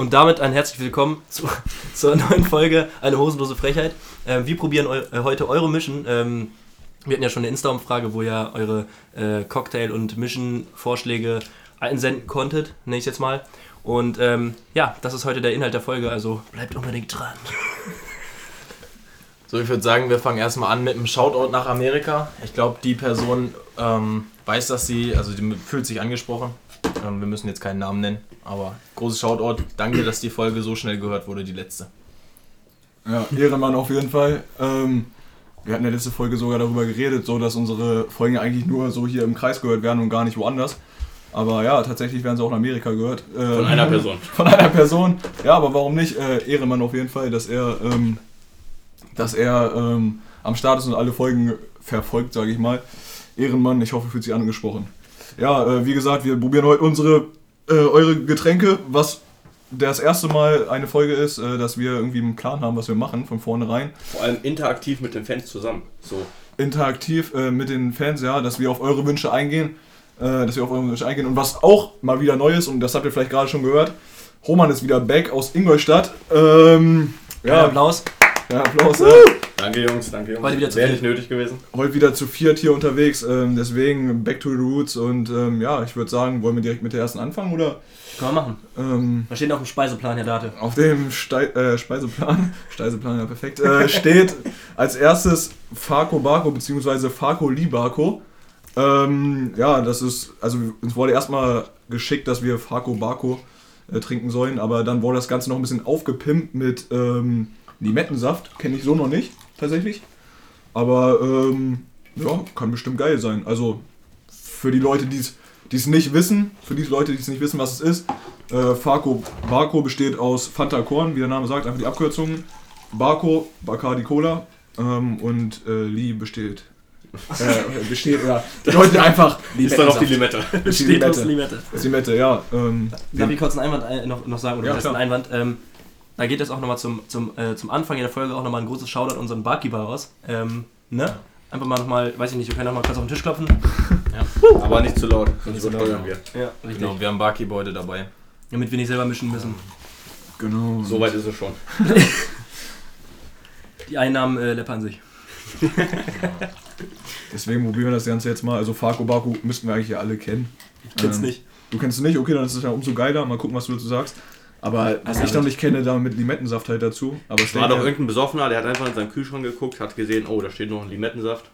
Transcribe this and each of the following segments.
Und damit ein herzlich willkommen zu, zur neuen Folge Eine hosenlose Frechheit. Ähm, wir probieren eu äh, heute eure Mission. Ähm, wir hatten ja schon eine Insta-Umfrage, wo ihr eure äh, Cocktail- und Mission-Vorschläge einsenden konntet, nenne ich jetzt mal. Und ähm, ja, das ist heute der Inhalt der Folge, also bleibt unbedingt dran. So, ich würde sagen, wir fangen erstmal an mit einem Shoutout nach Amerika. Ich glaube, die Person ähm, weiß, dass sie, also die fühlt sich angesprochen. Ähm, wir müssen jetzt keinen Namen nennen, aber großes Shoutout. Danke, dass die Folge so schnell gehört wurde, die letzte. Ja, Ehrenmann auf jeden Fall. Ähm, wir hatten ja letzte Folge sogar darüber geredet, so dass unsere Folgen eigentlich nur so hier im Kreis gehört werden und gar nicht woanders. Aber ja, tatsächlich werden sie auch in Amerika gehört. Äh, Von einer Person. Von einer Person. Ja, aber warum nicht? Äh, Ehrenmann auf jeden Fall, dass er, ähm, dass er ähm, am Start ist und alle Folgen verfolgt, sage ich mal. Ehrenmann, ich hoffe, fühlt sich angesprochen. Ja, äh, wie gesagt, wir probieren heute unsere, äh, eure Getränke, was das erste Mal eine Folge ist, äh, dass wir irgendwie einen Plan haben, was wir machen, von vornherein. Vor allem interaktiv mit den Fans zusammen. So. Interaktiv äh, mit den Fans, ja, dass wir auf eure Wünsche eingehen. Äh, dass wir auf eure Wünsche eingehen. Und was auch mal wieder neu ist, und das habt ihr vielleicht gerade schon gehört, Roman ist wieder back aus Ingolstadt. Ähm, Ja, ja, Applaus. ja, Applaus. Äh, Danke Jungs, danke Jungs. Heute wieder zu Wäre nicht nötig gewesen. heute wieder zu viert hier unterwegs, ähm, deswegen back to the roots. Und ähm, ja, ich würde sagen, wollen wir direkt mit der ersten anfangen oder Können wir machen. ähm, Was steht auf dem Speiseplan, Herr Date? Auf dem Stei äh, Speiseplan, Speiseplan, ja perfekt, äh, steht als erstes Farco Barco bzw. Farco Libarco. Ähm, ja, das ist, also uns wurde erstmal geschickt, dass wir Farco Barco äh, trinken sollen, aber dann wurde das Ganze noch ein bisschen aufgepimpt mit ähm, Limettensaft. Kenne ich so noch nicht, tatsächlich. Aber ähm, ja, kann bestimmt geil sein. Also für die Leute, die es die es nicht wissen, für die Leute, die es nicht wissen, was es ist, äh, Farco Barco besteht aus Fanta Korn, wie der Name sagt, einfach die Abkürzung. Barco, Bacardi Cola ähm, und äh, Li besteht. Äh, besteht, ja. Bedeutet einfach Ist dann noch die. Limette. Ist die Steht aus Limette. Limette. Ist die Limette, ja. Ähm, Darf ich kurz einen Einwand ein- noch, noch sagen? Oder Ja, was heißt klar. ein Einwand? Ähm, da geht es auch nochmal zum, zum, äh, zum Anfang der Folge auch nochmal ein großes Shoutout an unseren Barkeeper raus. Ähm, ne? Einfach mal nochmal, weiß ich nicht, wir können nochmal kurz auf den Tisch klopfen. Aber nicht zu laut, sonst übersteuern wir. Ja, richtig. Genau, wir haben Barkeep heute dabei. Damit wir nicht selber mischen müssen. genau. So weit ist es schon. Die Einnahmen äh, läppern sich. Deswegen probieren wir das Ganze jetzt mal. Also Farco Barco müssten wir eigentlich ja alle kennen. Ich kenn's Ähm, nicht. Du kennst es nicht? Okay, dann ist es ja umso geiler. Mal gucken, was du dazu sagst. Aber was ich noch nicht kenne, da mit Limettensaft halt dazu. Aber es War doch irgendein Besoffener, der hat einfach in seinen Kühlschrank geguckt, hat gesehen, oh, da steht noch ein Limettensaft.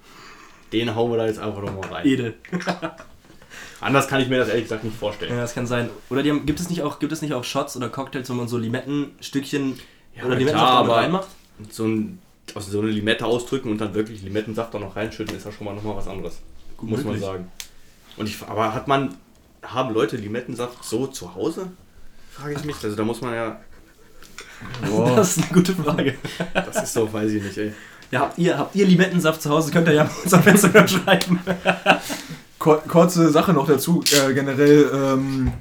Den hauen wir da jetzt einfach nochmal rein. Edel. Anders kann ich mir das ehrlich gesagt nicht vorstellen. Ja, das kann sein. Oder die haben, gibt, es nicht auch, gibt es nicht auch Shots oder Cocktails, wo man so Limettenstückchen Ja, oder Limettensaft klar, aber- reinmacht? So, ein, also so eine Limette ausdrücken und dann wirklich Limettensaft da noch reinschütten, ist ja schon mal nochmal was anderes. Gut muss möglich. man sagen. Und ich, aber hat man, haben Leute Limettensaft so zu Hause? Frage ich mich. Also da muss man ja, Boah. Das ist eine gute Frage. das ist so, weiß ich nicht, ey. Ja, habt ihr, habt ihr Limettensaft zu Hause? Könnt ihr ja auf unser Instagram schreiben. Kur- kurze Sache noch dazu, äh, generell ähm,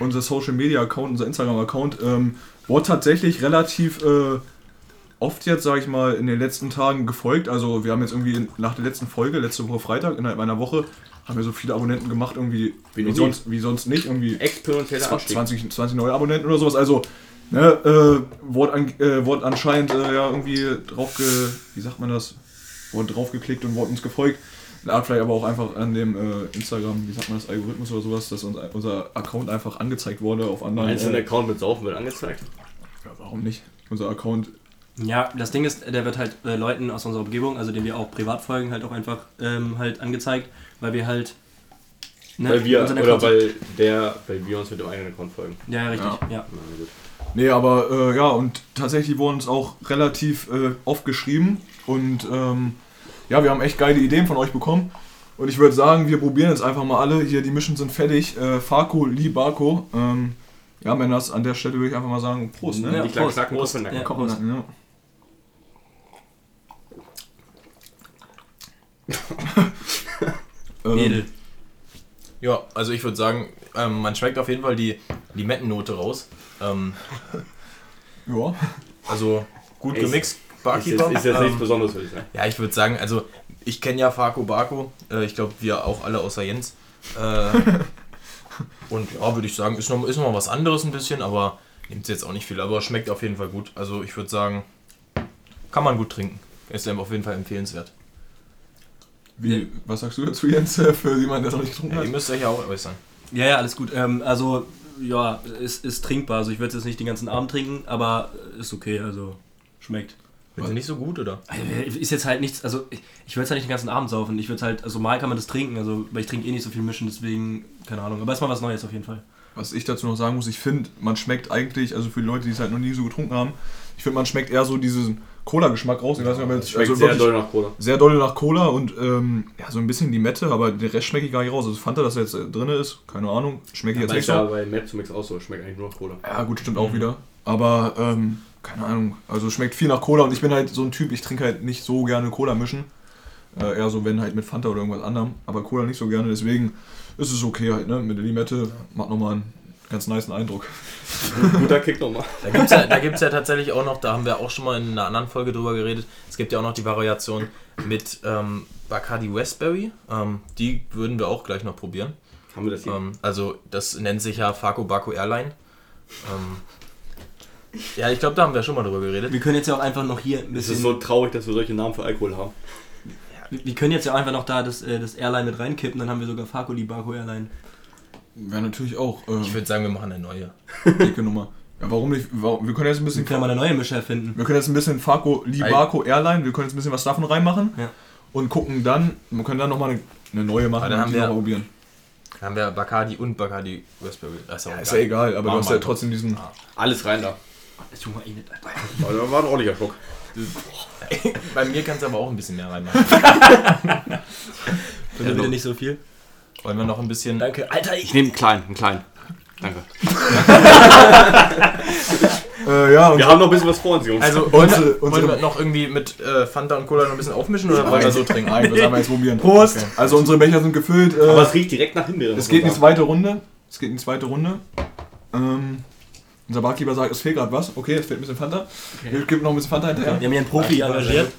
unser Social Media Account, unser Instagram Account, ähm, wurde tatsächlich relativ äh, oft jetzt, sage ich mal, in den letzten Tagen gefolgt. Also wir haben jetzt irgendwie nach der letzten Folge, letzte Woche Freitag, innerhalb einer Woche, haben wir so viele Abonnenten gemacht, irgendwie Wie wie, sonst, wie sonst nicht, irgendwie Exponentieller Anstieg. 20, 20 neue Abonnenten oder sowas. Also ne, äh, wurde, an, äh, wurde anscheinend äh, ja irgendwie drauf, ge, wie sagt man das, wurde drauf geklickt und wurde uns gefolgt. Lag vielleicht aber auch einfach an dem äh, Instagram, wie sagt man das, Algorithmus oder sowas, dass uns, unser Account einfach angezeigt wurde auf anderen. Meinst du, ein Äh, Account mit Saufen wird angezeigt? ja, warum nicht? Unser Account. Ja, das Ding ist, der wird halt äh, Leuten aus unserer Umgebung, also denen wir auch privat folgen, halt auch einfach ähm, halt angezeigt, weil wir halt. Ne, weil wir, oder Account- weil der, weil wir uns mit dem eigenen Account folgen. Ja, richtig, ja. Gut. Nee, aber äh, ja, und tatsächlich wurden uns auch relativ äh, oft geschrieben und ähm, ja, wir haben echt geile Ideen von euch bekommen. Und ich würde sagen, wir probieren jetzt einfach mal alle. Hier, die Mischen sind fertig. Äh, Farco, Li, Barco. Ähm, ja, Männers, an der Stelle würde ich einfach mal sagen, Prost, ne? Ja, die kleinen Prost, Knacken Prost. Prost, Ja. Komm, Prost. ja. ähm, Edel. Ja, also ich würde sagen, ähm, man schmeckt auf jeden Fall die Limettennote raus. Ähm, ja. also gut Ist- gemixt, Ist Barkeeper. jetzt, ist jetzt Ähm, nichts Besonderes, würde ich sagen. Ja, ich würde sagen, also ich kenne ja Farco Barco. Äh, ich glaube, wir auch alle außer Jens. Äh, und ja, würde ich sagen, ist noch, ist noch mal was anderes ein bisschen, aber Nimmt jetzt auch nicht viel, aber schmeckt auf jeden Fall gut. Also ich würde sagen, kann man gut trinken. Ist auf jeden Fall empfehlenswert. Wie, was sagst du dazu, Jens, äh, für jemanden, der es noch nicht getrunken Ja, hat? ihr müsst euch ja auch äußern. Ja, ja, alles gut. Ähm, also, ja, ist, ist trinkbar. Also, ich würde es jetzt nicht den ganzen Abend trinken, aber ist okay. Also, schmeckt. Sind sie nicht so gut, oder? Also, Ist jetzt halt nichts, also ich, ich würde es halt nicht den ganzen Abend saufen. Ich würde halt, also mal kann man das trinken, also weil ich trinke eh nicht so viel mischen, deswegen, keine Ahnung. Aber ist mal was Neues auf jeden Fall. Was ich dazu noch sagen muss, ich finde, man schmeckt eigentlich, also für die Leute, die es halt noch nie so getrunken haben, ich finde, man schmeckt eher so diesen Cola-Geschmack raus. Ich weiß nicht, ob jetzt, Schmeckt also sehr doll nach Cola. sehr doll nach Cola und ähm, ja, so ein bisschen Limette, aber den Rest schmecke ich gar nicht raus. Also Fanta, dass er jetzt äh, drin ist, keine Ahnung, schmecke ich jetzt Aber nicht ist ja so. bei Map zu Mix auch so, schmeckt eigentlich nur nach Cola. Ja, gut, stimmt auch wieder. Aber, ähm, keine Ahnung, also es schmeckt viel nach Cola und ich bin halt so ein Typ, ich trinke halt nicht so gerne Cola mischen. Äh, eher so, wenn halt mit Fanta oder irgendwas anderem. Aber Cola nicht so gerne, deswegen ist es okay halt, ne? Mit der Limette macht nochmal einen ganz niceen Eindruck. Guter Kick nochmal. Da gibt es ja, da gibt's ja tatsächlich auch noch, da haben wir auch schon mal in einer anderen Folge drüber geredet, es gibt ja auch noch die Variation mit ähm, Bacardi Westberry. Ähm, die würden wir auch gleich noch probieren. Haben wir das hier? Ähm, also das nennt sich ja Faco Baco Airline. Ähm, ja, ich glaube, da haben wir schon mal drüber geredet. Wir können jetzt ja auch einfach noch hier ein Es bisschen. ist so traurig, dass wir solche Namen für Alkohol haben. wir können jetzt ja auch einfach noch da das, äh, das Airline mit reinkippen, dann haben wir sogar Farco Libaco Airline. Wäre natürlich auch äh, Ich würde sagen, wir machen eine neue. dicke Nummer. Ja, warum nicht? Warum, wir können jetzt ein Wir bisschen können ja mal eine neue Mische erfinden. Wir können jetzt ein bisschen Farco Libaco Airline, wir können jetzt ein bisschen was davon reinmachen Ja. und gucken dann, wir können dann nochmal eine, eine neue machen dann und haben die wir- noch mal probieren. Da haben wir Bacardi und Bacardi Westberry. Das ist, Ja, ist ja egal, aber du Machen hast wir ja trotzdem diesen. Alles rein da. Das tun wir eh nicht, Alter. Aber da war ein ordentlicher Schock. Bei mir kannst du aber auch ein bisschen mehr reinmachen. Bitte, bitte nicht so viel. Wollen wir noch ein bisschen. Danke. Alter, ich. Ich nehme einen kleinen, einen kleinen. Danke. Äh, ja, Wir haben noch ein bisschen was vor uns, Jungs. Also, Unsere- wollen, wir, unsere- wollen wir noch irgendwie mit äh, Fanta und Cola noch ein bisschen aufmischen oder wollen wir so trinken? Nein, das haben wir jetzt probieren. Prost. Okay. Also unsere Becher sind gefüllt. Äh, Aber es riecht direkt nach Himbeere. es geht in die sagen. zweite Runde. Es geht in die zweite Runde. Ähm, unser Barkeeper sagt, es fehlt gerade was. Okay, es fehlt ein bisschen Fanta. Wir geben noch ein bisschen Fanta hinterher. Wir haben hier einen Profi engagiert.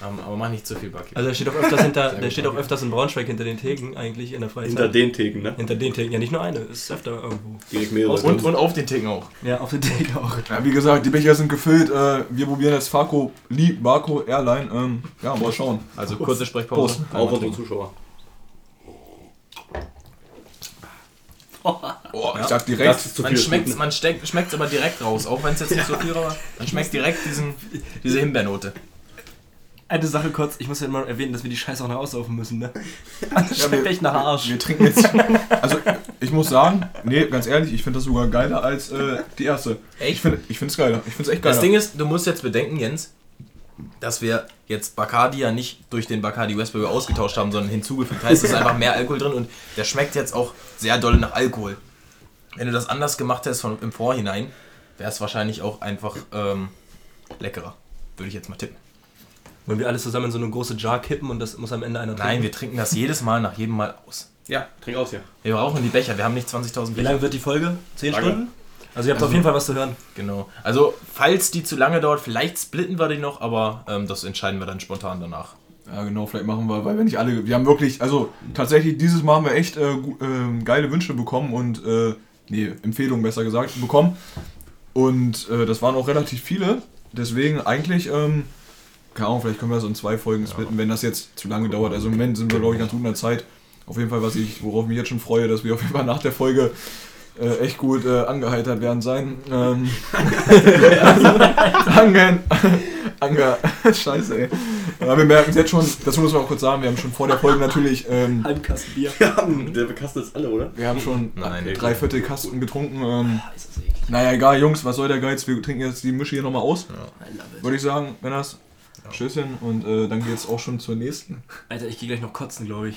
Ähm, aber mach nicht zu viel Bucky. Also der steht auch öfters hinter, der steht auch öfters in Braunschweig hinter den Theken eigentlich in der Freizeit. Hinter den Theken, ne? Hinter den Theken, ja nicht nur eine, ist öfter irgendwo. Direkt mehrere. und, und auf den Ticken auch. Ja, auf den Theken auch. Ja, wie gesagt, die Becher sind gefüllt. Äh, wir probieren jetzt Farco Libaco Airline. Ähm, ja, mal schauen. Also kurze Sprechpause. Prost. Auf unsere Zuschauer. Oh, ich sag Das direkt. ist zu Man viel. schmeckt man schmeckt aber direkt raus, auch wenn es jetzt nicht so viel aber man schmeckt direkt diesen, diese Himbeernote. Eine Sache kurz, ich muss ja immer erwähnen, dass wir die Scheiße auch noch aussaufen müssen, ne? Das schmeckt wir- echt nach Arsch. Wir trinken jetzt. Also, ich muss sagen, nee, ganz ehrlich, ich finde das sogar geiler als äh, die erste. Ich finde ich es geiler. Ich finde es echt geiler. Das Ding ist, du musst jetzt bedenken, Jens, dass wir jetzt Bacardi ja nicht durch den Bacardi Westberry ausgetauscht haben, sondern hinzugefügt. Heißt, es ist einfach mehr Alkohol drin und der schmeckt jetzt auch sehr doll nach Alkohol. Wenn du das anders gemacht hättest von, im Vorhinein, wäre es wahrscheinlich auch einfach ähm, leckerer. Würde ich jetzt mal tippen. Wollen wir alles zusammen in so eine große Jar kippen und das muss am Ende einer Nein, wir trinken das jedes Mal nach jedem Mal aus. Ja, trink aus, ja. Wir brauchen die Becher, wir haben nicht 20.000 Wie Becher. lange wird die Folge? Zehn Lange. Stunden? Also ihr habt Also- auf jeden Fall was zu hören. Genau. Also, falls die zu lange dauert, vielleicht splitten wir die noch, aber ähm, das entscheiden wir dann spontan danach. Ja, genau, vielleicht machen wir, weil wir nicht alle. Wir haben wirklich, also tatsächlich, dieses Mal haben wir echt äh, ähm, geile Wünsche bekommen und, äh, nee, Empfehlungen besser gesagt, bekommen. Und äh, das waren auch relativ viele. Deswegen eigentlich, ähm, keine Ahnung, vielleicht können wir das in zwei Folgen splitten, wenn das jetzt zu lange dauert. Also im Moment sind wir, glaube ich, ganz gut in der Zeit. Auf jeden Fall, was ich, worauf ich mich jetzt schon freue, dass wir auf jeden Fall nach der Folge äh, echt gut äh, angeheitert werden sein. Ähm, Ange, Ange, Scheiße, ey. Ja, wir merken es jetzt schon, das muss man auch kurz sagen, wir haben schon vor der Folge natürlich, ähm, Halbkasten Bier. Wir haben, der Kasten ist alle, oder? wir haben schon Nein, drei Viertel Kasten getrunken. Ähm, Ist das eklig. naja, egal, Jungs, was soll der Geiz? Wir trinken jetzt die Mische hier nochmal aus, I love it. würde ich sagen, Männers. Tschüsschen und äh, dann geht's auch schon zur nächsten. Alter, ich gehe gleich noch kotzen, glaube ich.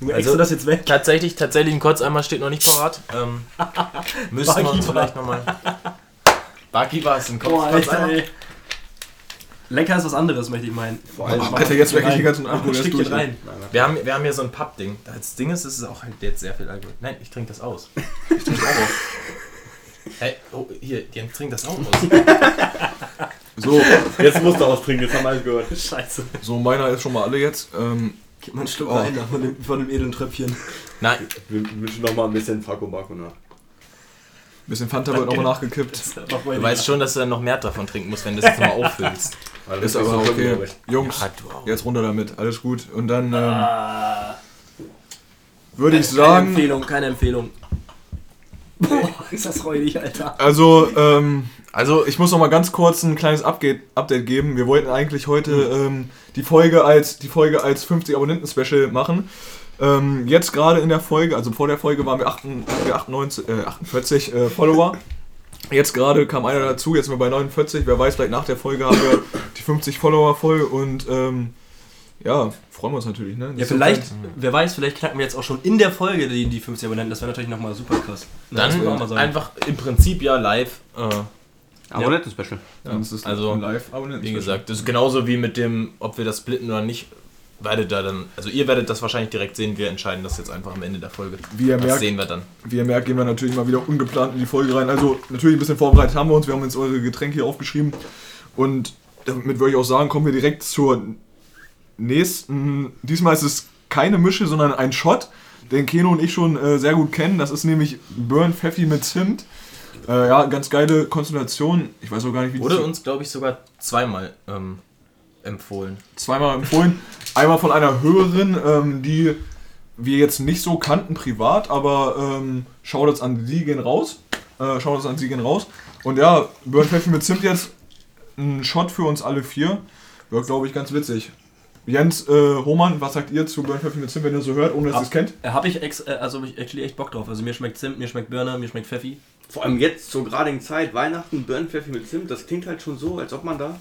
Du Also- das jetzt weg. Tatsächlich, tatsächlich ein Kurzeimer steht noch nicht parat. Ähm, müssen wir uns vielleicht nochmal. Baki war es ein Kopf. Boah, ey. Lecker ist was anderes, möchte ich meinen. Vor allem. Boah, Alter, jetzt wirklich die ganzen Mach ein Alkohol erst durch. rein. Wir haben, wir haben hier so ein Pappding. Das Ding ist, es ist auch halt jetzt sehr viel Alkohol. Nein, ich trinke das aus. Ich trinke auch auf. Hey, oh, hier, Jens trinkt das auch aus. So, Jetzt musst du austrinken, jetzt haben wir alles gehört. Scheiße. so meiner ist schon mal alle jetzt. Ähm, Gib mal einen Schluck Oh. rein da von dem, von dem edlen Tröpfchen. Nein, Wir wünschen noch mal ein bisschen Faco Baco nach. Bisschen Fanta wird nochmal nachgekippt. Du weißt schon, dass du dann noch mehr davon trinken musst, wenn du das jetzt nochmal auffüllst. Weil Ist aber so okay. Jungs, auch. jetzt runter damit. Alles gut. Und dann ähm, Ah, würde ich keine sagen, Empfehlung, keine Empfehlung. Boah, ist das räudig, Alter. also ähm, also ich muss noch mal ganz kurz ein kleines Update, Update geben. Wir wollten eigentlich heute ähm, die Folge als die Folge als 50 Abonnenten Special machen. Ähm, jetzt gerade in der Folge, also vor der Folge waren wir, 88, wir 98, äh, 48 äh, Follower. Jetzt gerade kam einer dazu, jetzt sind wir bei 49. Wer weiß, vielleicht nach der Folge haben wir die 50 Follower voll und ähm, ja, freuen wir uns natürlich. Ne? Ja, vielleicht, wer weiß, vielleicht knacken wir jetzt auch schon in der Folge die, die 50 Abonnenten. Das wäre natürlich nochmal super krass. Mal Dann sagen. einfach im Prinzip ja live. Äh, Abonnenten-Special. Es also, ein live Abonnenten. wie gesagt, das ist genauso wie mit dem, ob wir das splitten oder nicht. Werdet da dann, also ihr werdet das wahrscheinlich direkt sehen. Wir entscheiden das jetzt einfach am Ende der Folge. Wie ihr Das merkt, sehen wir dann. Wie ihr merkt, gehen wir natürlich mal wieder ungeplant in die Folge rein. Also natürlich ein bisschen vorbereitet haben wir uns. Wir haben jetzt eure Getränke hier aufgeschrieben. Und damit würde ich auch sagen, kommen wir direkt zur nächsten. Diesmal ist es keine Mische, sondern ein Shot, den Keno und ich schon äh, sehr gut kennen. Das ist nämlich Burn Pfeffi mit Zimt. Äh, ja, ganz geile Konstellation. Ich weiß auch gar nicht, wie Wurde die uns, glaube ich, sogar zweimal ähm, empfohlen. zweimal empfohlen. Einmal von einer Hörerin, ähm, die wir jetzt nicht so kannten privat, aber ähm, Shoutouts an sie gehen raus. Äh, Shoutouts an sie gehen raus. Und ja, Burn Pfeffi mit Zimt jetzt ein Shot für uns alle vier. Wird, glaube ich, ganz witzig. Jens, äh, Roman, was sagt ihr zu Burn Pfeffi mit Zimt, wenn ihr so hört, ohne dass ihr es kennt? Habe ich ex, äh, also hab ich actually echt Bock drauf. Also mir schmeckt Zimt, mir schmeckt Birne, mir schmeckt Pfeffi. Vor allem jetzt zur geradigen Zeit, Weihnachten, Birnenpfeffi mit Zimt, das klingt halt schon so, als ob man da.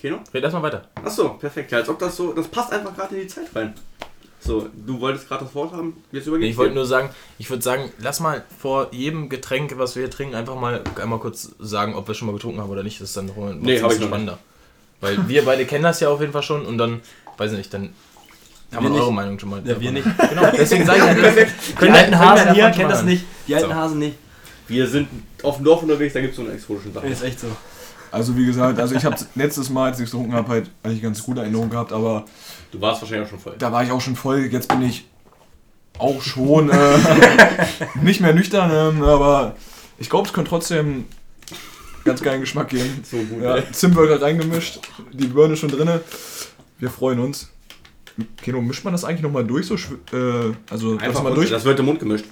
Keno? Red erstmal weiter. Achso, perfekt. Ja, als ob das so. Das passt einfach gerade in die Zeit rein. So, du wolltest gerade das Wort haben, jetzt übergebe ich wollte nur sagen, ich würde sagen, lass mal vor jedem Getränk, was wir hier trinken, einfach mal einmal kurz sagen, ob wir schon mal getrunken haben oder nicht. Das ist dann noch ein Nee, ich noch spannender. Weil wir beide kennen das ja auf jeden Fall schon und dann, weiß ich nicht, dann haben wir eure Meinung schon mal. Ja, wir nicht. Genau, deswegen sage ich ja, Die alten Hasen hier kennen das nicht. Die alten So. Hasen nicht. Wir sind auf dem Dorf unterwegs, da gibt es so eine exotischen Sache. Ist echt so. Also wie gesagt, also ich habe letztes Mal, als ich es getrunken habe, halt eigentlich ganz gute Erinnerungen gehabt, aber Du warst wahrscheinlich auch schon voll. da war ich auch schon voll. Jetzt bin ich auch schon äh, nicht mehr nüchtern, ähm, aber ich glaube, es könnte trotzdem ganz geilen Geschmack geben. So gut, Ja, ey. Zimt wird gerade reingemischt, die Birne schon drinne. Wir freuen uns. Keno, mischt man das eigentlich nochmal durch? So, schw- äh, also, Einfach das mal durch? das wird im Mund gemischt.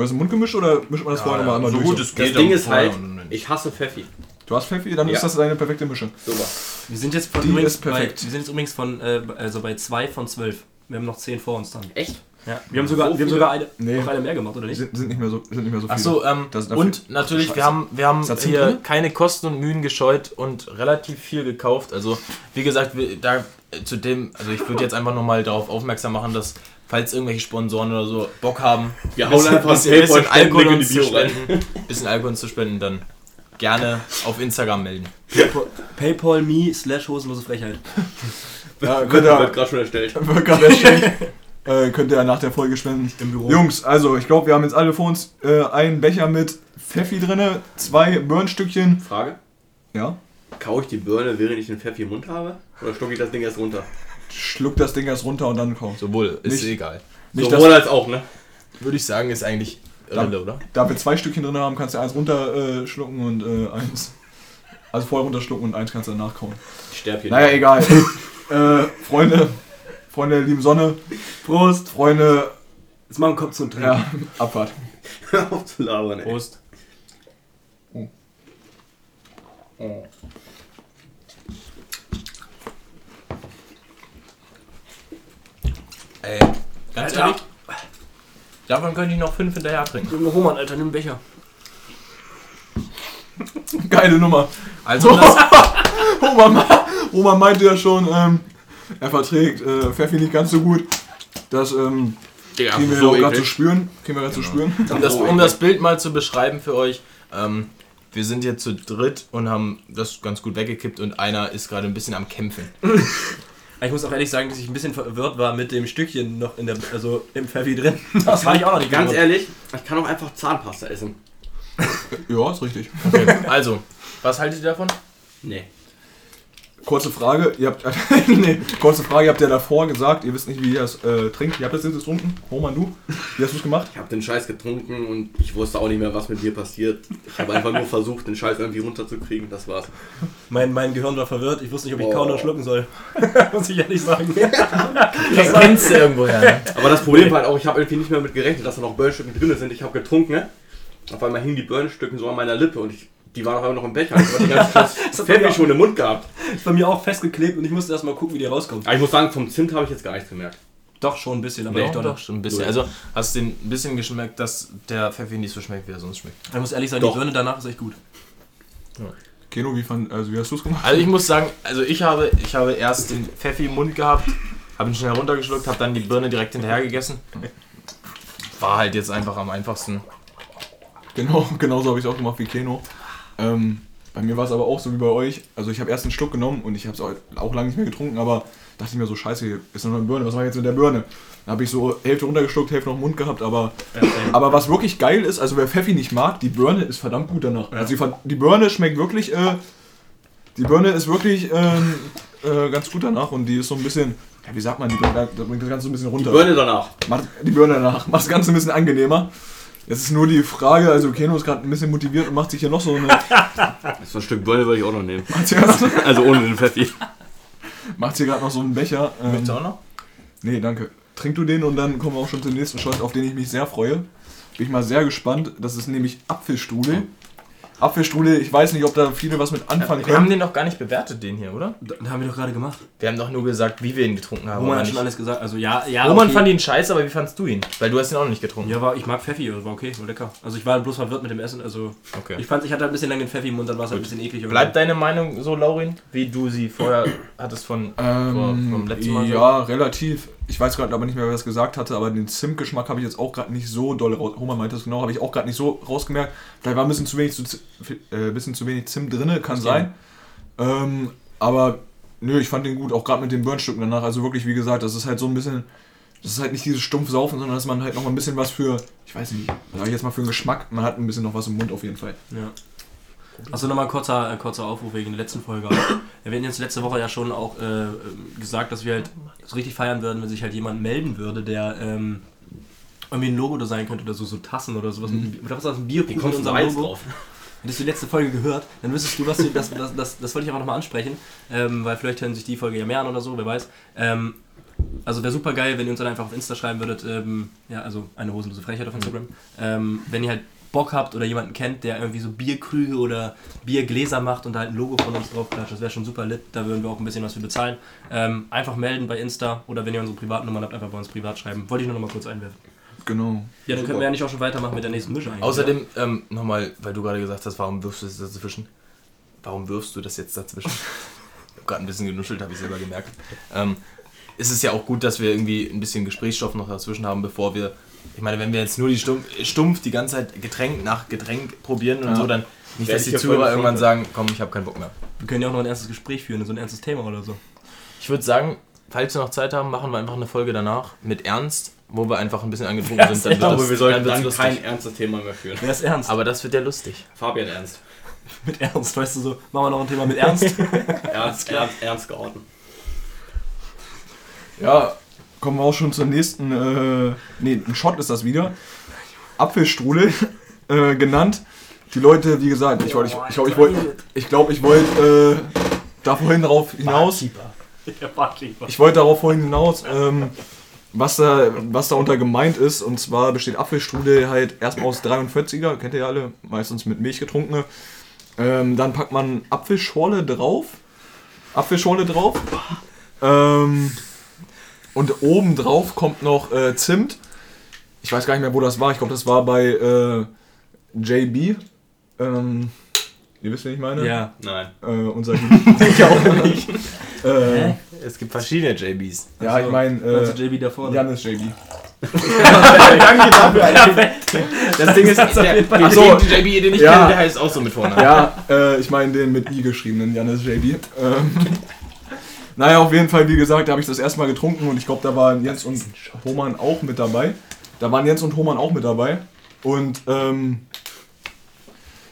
Wird das im Mund gemischt oder mischt man das vorher nochmal einmal so durch? gut es Das geht. Ding dann ist halt, ich hasse Pfeffi. Du hast Pfeffi, dann Ja. ist das deine perfekte Mische. Super. Wir sind jetzt von Die übrigens ist perfekt. Bei, wir sind jetzt übrigens von äh, also bei 2 von 12. Wir haben noch 10 vor uns dann. Echt? Ja. Wir haben sogar, So wir haben sogar eine, Nee. noch eine mehr gemacht, oder nicht? Sind, sind, nicht mehr so, sind nicht mehr so viele. Achso, ähm, und natürlich, Ach, wir haben, wir haben hier drin? keine Kosten und Mühen gescheut und relativ viel gekauft. Also, wie gesagt, wir, da zu dem, also ich würde jetzt einfach nochmal darauf aufmerksam machen, dass, falls irgendwelche Sponsoren oder so Bock haben, Wir bisschen- hauen einfach bisschen, ein bisschen Alkohol in die uns zu Bio rein. spenden, bisschen Alkohol zu spenden, dann gerne auf Instagram melden. Paypal me slash hosenlose Frechheit. ja, könnt Wird ihr, gerade schon erstellt. wird gerade erstellt. äh, könnt ihr nach der Folge spenden. Im Büro. Jungs, also ich glaube, wir haben jetzt alle vor uns äh, einen Becher mit Pfeffi drinne, zwei Birnstückchen. Frage. Ja. Kau ich die Birne, während ich den Pfeffi im Mund habe? Oder schlucke ich das Ding erst runter? Schluck das Ding erst runter und dann kaum. Sowohl, ist Nicht- egal. Nicht, Sowohl als auch, ne? Würde ich sagen, ist eigentlich Da- irre, oder? da wir zwei Stückchen drin haben, kannst du eins runterschlucken äh, schlucken und äh, eins. Also voll runterschlucken und eins kannst du danach kauen. Ich sterbe hier. Naja, egal. Äh, Freunde, Freunde der lieben Sonne, Prost! Freunde, Jetzt machen wir einen Kopf zum Trinken. ja, Abfahrt. Hör auf zu labern, ey. Prost. Ey, ganz Alter. ehrlich, davon könnte ich noch fünf hinterher trinken. Junge Roman, Alter, nimm einen Becher. Geile Nummer. Also, das, Roman, Roman meinte ja schon, ähm, er verträgt äh, Pfeffi nicht ganz so gut. Das ähm, Digga, kriegen wir so gerade zu spüren. Kriegen wir gerade zu spüren. Um das, um das Bild mal zu beschreiben für euch, ähm, wir sind hier zu dritt und haben das ganz gut weggekippt und einer ist gerade ein bisschen am Kämpfen. Ich muss auch ehrlich sagen, dass ich ein bisschen verwirrt war mit dem Stückchen noch in der, also im Pfeffi drin. Das war ich auch noch nicht Ganz gewohnt. ehrlich, ich kann auch einfach Zahnpasta essen. Ja, ist richtig. Okay, also, was haltet ihr davon? Nee. kurze Frage, ihr habt, nee, kurze Frage, ihr habt ja davor gesagt, ihr wisst nicht, wie ihr das äh, trinkt. Ihr habt das jetzt getrunken? Roman, du? Wie hast du es gemacht? Ich habe den Scheiß getrunken und ich wusste auch nicht mehr, was mit mir passiert. Ich habe einfach nur versucht, den Scheiß irgendwie runterzukriegen. Das war's. Mein, mein Gehirn war verwirrt. Ich wusste nicht, ob ich Oh. kauen oder schlucken soll. Muss ich ehrlich sagen. Das kennst du irgendwoher. Ne? Aber das Problem war halt auch, ich habe irgendwie nicht mehr mit gerechnet, dass da noch Burnstücken drin sind. Ich habe getrunken, ne? Auf einmal hingen die Burnstücken so an meiner Lippe und ich, die waren auf einmal noch im Becher. Ich habe die ganze Zeit hat Pfeffi mir- schon im Mund gehabt. ist bei mir auch festgeklebt und ich musste erst mal gucken, wie die rauskommt. Aber ich muss sagen, vom Zimt habe ich jetzt gar nichts gemerkt. Doch, schon ein bisschen, aber Doch, echt doll. doch, schon ein bisschen. Also hast du den ein bisschen geschmeckt, dass der Pfeffi nicht so schmeckt, wie er sonst schmeckt. Ich muss ehrlich sagen, Doch. die Birne danach ist echt gut. Keno, wie, fand, also wie hast du es gemacht? Also ich muss sagen, also ich habe, ich habe erst den Pfeffi im Mund gehabt, habe ihn schnell runtergeschluckt, habe dann die Birne direkt hinterher gegessen. War halt jetzt einfach am einfachsten. Genau, genauso habe ich es auch gemacht wie Keno. Ähm, bei mir war es aber auch so wie bei euch. Also ich habe erst einen Schluck genommen und ich habe es auch, auch lange nicht mehr getrunken, aber dachte ich mir so, scheiße, hier ist noch eine Birne, was mache ich jetzt mit der Birne? Dann habe ich so Hälfte runtergeschluckt, Hälfte noch im Mund gehabt, aber, aber was wirklich geil ist, also wer Pfeffi nicht mag, die Birne ist verdammt gut danach. Also die, die Birne schmeckt wirklich, äh, die Birne ist wirklich ähm, äh, ganz gut danach und die ist so ein bisschen, ja, wie sagt man, die bringt, das bringt das Ganze ein bisschen runter. Birne danach. Macht die Birne danach. Macht das Ganze ein bisschen angenehmer. Jetzt ist nur die Frage, also Keno ist gerade ein bisschen motiviert und macht sich hier noch so eine. So ein Stück Birne würde ich auch noch nehmen. Also ohne den Pfeffi. macht hier gerade noch so einen Becher. Ähm, Möchtest du auch noch? nee, danke. Trink du den und dann kommen wir auch schon zum nächsten Shot, auf den ich mich sehr freue. Bin ich mal sehr gespannt. Das ist nämlich Apfelstrudel. Apfelstrudel, ich weiß nicht, ob da viele was mit anfangen Wir haben können. den noch gar nicht bewertet, den hier, oder? Da, haben wir doch gerade gemacht. Wir haben doch nur gesagt, wie wir ihn getrunken haben. Roman hat schon alles gesagt. Also ja, ja. Roman okay. fand ihn scheiße, aber wie fandst du ihn? Weil du hast ihn auch noch nicht getrunken. Ja, war, ich mag Pfeffi, also war okay, war lecker. Also ich war bloß verwirrt mit dem Essen, also Okay. ich fand, ich hatte ein bisschen lang den Pfeffi im Mund, dann war es halt ein bisschen eklig. Bleibt deine Meinung so, Laurin, wie du sie vorher hattest von Ähm, vom letzten Mal so? ja, relativ. Ich weiß gerade aber nicht mehr, wer das gesagt hatte, aber den Zimtgeschmack habe ich jetzt auch gerade nicht so doll raus. Homer meinte das genau, habe ich auch gerade nicht so rausgemerkt. Vielleicht war ein bisschen zu wenig, zu, äh, bisschen zu wenig Zimt drinne, kann sein. Ähm, aber nö, ich fand den gut, auch gerade mit den Burnstücken danach. Also wirklich, wie gesagt, das ist halt so ein bisschen. Das ist halt nicht dieses stumpf Saufen, sondern dass man halt noch mal ein bisschen was für, ich weiß nicht, was sag ich jetzt mal für einen Geschmack, man hat ein bisschen noch was im Mund auf jeden Fall. Ja. Achso, nochmal ein kurzer, äh, kurzer Aufruf wegen der letzten Folge. Wir hatten jetzt letzte Woche ja schon auch äh, gesagt, dass wir halt so richtig feiern würden, wenn sich halt jemand melden würde, der ähm, irgendwie ein Logo designen könnte oder so, so Tassen oder sowas. Mit, was ist das, ein Bierkuchen da jetzt Logo. drauf? Hättest du die letzte Folge gehört, dann wüsstest du, was du, das, das, das, das wollte ich einfach nochmal ansprechen, ähm, weil vielleicht hören sich die Folge ja mehr an oder so, wer weiß. Ähm, also wäre super geil, wenn ihr uns dann einfach auf Insta schreiben würdet, ähm, ja, also eine hosenlose Frechheit auf Instagram, ähm, wenn ihr halt Bock habt oder jemanden kennt, der irgendwie so Bierkrüge oder Biergläser macht und da halt ein Logo von uns drauf klatscht, das wäre schon super lit, da würden wir auch ein bisschen was für bezahlen. Ähm, einfach melden bei Insta oder wenn ihr unsere privaten Nummern habt, einfach bei uns privat schreiben. Wollte ich nur noch mal kurz einwerfen. Genau. Ja, dann können wir ja nicht auch schon weitermachen mit der nächsten Mische eigentlich. Außerdem, ähm, nochmal, weil du gerade gesagt hast, warum wirfst du das jetzt dazwischen? Warum wirfst du das jetzt dazwischen? ich habe gerade ein bisschen genuschelt, habe ich selber gemerkt. Ähm, es ist ja auch gut, dass wir irgendwie ein bisschen Gesprächsstoff noch dazwischen haben, bevor wir. Ich meine, wenn wir jetzt nur die stumpf, stumpf die ganze Zeit Getränk nach Getränk probieren und Ja. so, dann nicht, dass die Zuhörer irgendwann sagen, komm, ich habe keinen Bock mehr. Wir können ja auch noch ein ernstes Gespräch führen, so ein ernstes Thema oder so. Ich würde sagen, falls wir noch Zeit haben, machen wir einfach eine Folge danach mit Ernst, wo wir einfach ein bisschen angetrunken sind. Dann Ich glaube, wird wir das- sollten dann dann kein ernstes Thema mehr führen. Wer ist ernst? Aber das wird ja lustig. Fabian Ernst. mit Ernst, weißt du so, machen wir noch ein Thema mit Ernst. Ernst, ernst, ernst geordnet. Ja, kommen wir auch schon zur nächsten. Äh, nee, ein Shot ist das wieder. Apfelstrudel äh, genannt. Die Leute, wie gesagt, ich wollte, ich, ich glaube, ich wollte, ich glaube, ich wollte äh, da vorhin darauf hinaus. Ich wollte darauf vorhin hinaus, ähm, was da, was darunter gemeint ist. Und zwar besteht Apfelstrudel halt erstmal aus 43er, kennt ihr ja alle, meistens mit Milch getrunkene. Ähm, dann packt man Apfelschorle drauf. Apfelschorle drauf. Ähm, und oben drauf kommt noch äh, Zimt. Ich weiß gar nicht mehr, wo das war. Ich glaube, das war bei äh, JB. Ähm, ihr wisst, wen ich meine? Ja. Nein. Äh, unser Ich auch nicht. Äh, Es gibt verschiedene JBs. ja, ich meine, äh, JB da vorne? Jan ist JB. Danke dafür, Alter. Das Ding ist, der, der, Ach so. den JB, den ich Ja. kenne, der heißt auch so mit Vornamen. Ja, äh, ich meine den mit I geschriebenen Janis JB. Ähm, naja, auf jeden Fall, wie gesagt, da habe ich das erstmal getrunken und ich glaube, da waren Jens und Homan auch mit dabei. Da waren Jens und Homan auch mit dabei. Und ähm,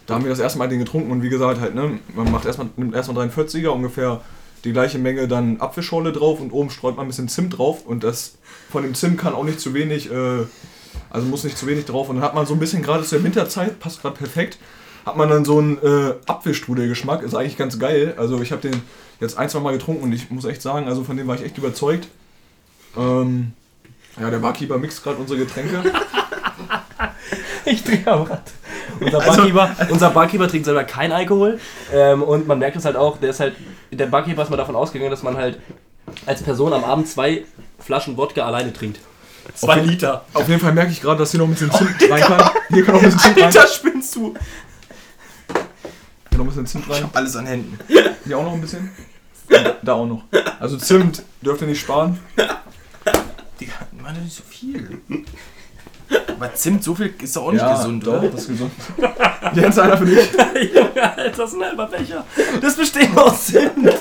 da haben wir das erste Mal den getrunken und wie gesagt, halt, ne, man macht erstmal, nimmt erstmal 43er, ungefähr die gleiche Menge dann Apfelschorle drauf und oben streut man ein bisschen Zimt drauf und das von dem Zimt kann auch nicht zu wenig, äh, also muss nicht zu wenig drauf und dann hat man so ein bisschen gerade zur Winterzeit, passt gerade perfekt, hat man dann so einen äh, Apfelstrudelgeschmack, ist eigentlich ganz geil. Also ich habe den jetzt ein, zwei Mal getrunken und ich muss echt sagen, also von dem war ich echt überzeugt. Ähm, ja, der Barkeeper mixt gerade unsere Getränke. Ich drehe am Rad. Unser Also- Barkeeper, unser Barkeeper trinkt selber kein Alkohol. Ähm, und man merkt es halt auch, der ist halt, der Barkeeper ist mal davon ausgegangen, dass man halt als Person am Abend zwei Flaschen Wodka alleine trinkt. Zwei Liter. Auf jeden Fall merke ich gerade, dass hier noch ein bisschen Zimt rein kann. Hier kann noch ein bisschen Zimt rein. Alter, spinnst du? Hier noch ein bisschen Zimt rein. Alles an Händen. Hier auch noch ein bisschen. Da auch noch. Also Zimt dürft ihr nicht sparen. Digga, mach doch nicht so viel. Aber Zimt, so viel ist doch auch nicht gesund, doch, oder? das ist gesund. Jens, einer für dich. Junge, Alter, das ist ein halber Becher. Das besteht aus Zimt.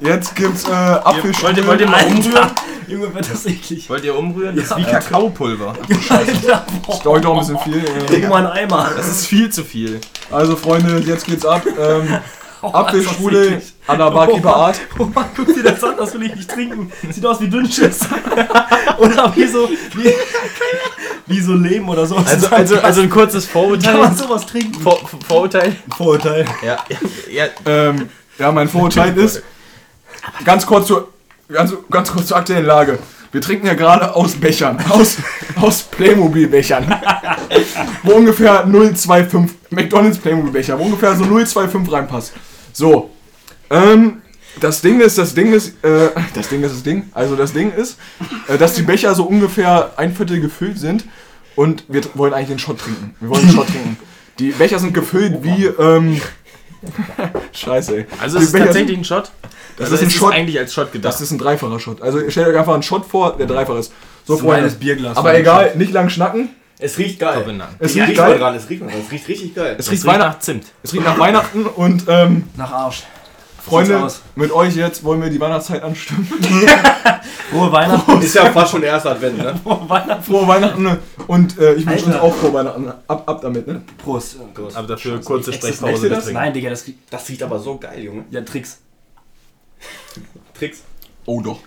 Jetzt gibt's äh, Wollt Apfelstrudel. ihr, wollt ihr mal umrühren? Alter, Junge, wird das eklig. Wollt ihr umrühren? Das ist Ja. wie Kakaopulver. Alter, Ich glaube doch ein bisschen viel. Äh, mal einen Eimer. Das ist viel zu viel. Also Freunde, jetzt geht's ab. Ähm, Oh, Apfelstrudel das ist an der Barkeeper Art. Oh Mann, guck dir das an, das will ich nicht trinken. Sieht aus wie Dünnschiss. oder wie so, wie, wie so Leben oder so. Also, also, also ein kurzes kann Vorurteil. man sowas trinken? Vor, Vorurteil? Vorurteil. Ja. ja. Ähm, ja, mein Vorurteil ist, ganz kurz zur, ganz, ganz kurz zur aktuellen Lage. Wir trinken ja gerade aus Bechern, aus, aus Playmobil-Bechern. wo ungefähr 0,25, McDonalds Playmobil-Becher, wo ungefähr so 0,25 reinpasst. So, ähm, das Ding ist, das Ding ist, äh, das Ding ist das Ding, also das Ding ist, äh, dass die Becher so ungefähr ein Viertel gefüllt sind und wir wollen eigentlich einen Shot trinken. Wir wollen einen Shot trinken. Die Becher sind gefüllt wie, ähm, Scheiße, ey. Also Die es ist Becher tatsächlich ein Shot. Das Also ist ein es Shot. eigentlich als Shot gedacht. Das ist ein dreifacher Shot. Also stellt euch einfach einen Shot vor, der dreifach ist. So, So ein kleines. Bierglas. Aber egal, nicht lang schnacken. Es riecht geil. Es riecht geil. dran, es riecht. Es richtig geil. Es Das riecht, nach Zimt. es riecht nach Weihnachten und ähm, Nach Arsch. Freunde, mit euch jetzt wollen wir die Weihnachtszeit anstimmen. Frohe Weihnachten. Ist ja fast schon der erste Advent, ne? Frohe Weihnachten. Frohe Weihnachten und äh, ich wünsche uns auch frohe Weihnachten. Ab, ab damit, ne? Prost. Aber dafür kurze Schmeckt dir Sprechpause das? Nein, Digga, das. Das riecht aber so geil, Junge. Ja, Tricks. Tricks. Oh doch.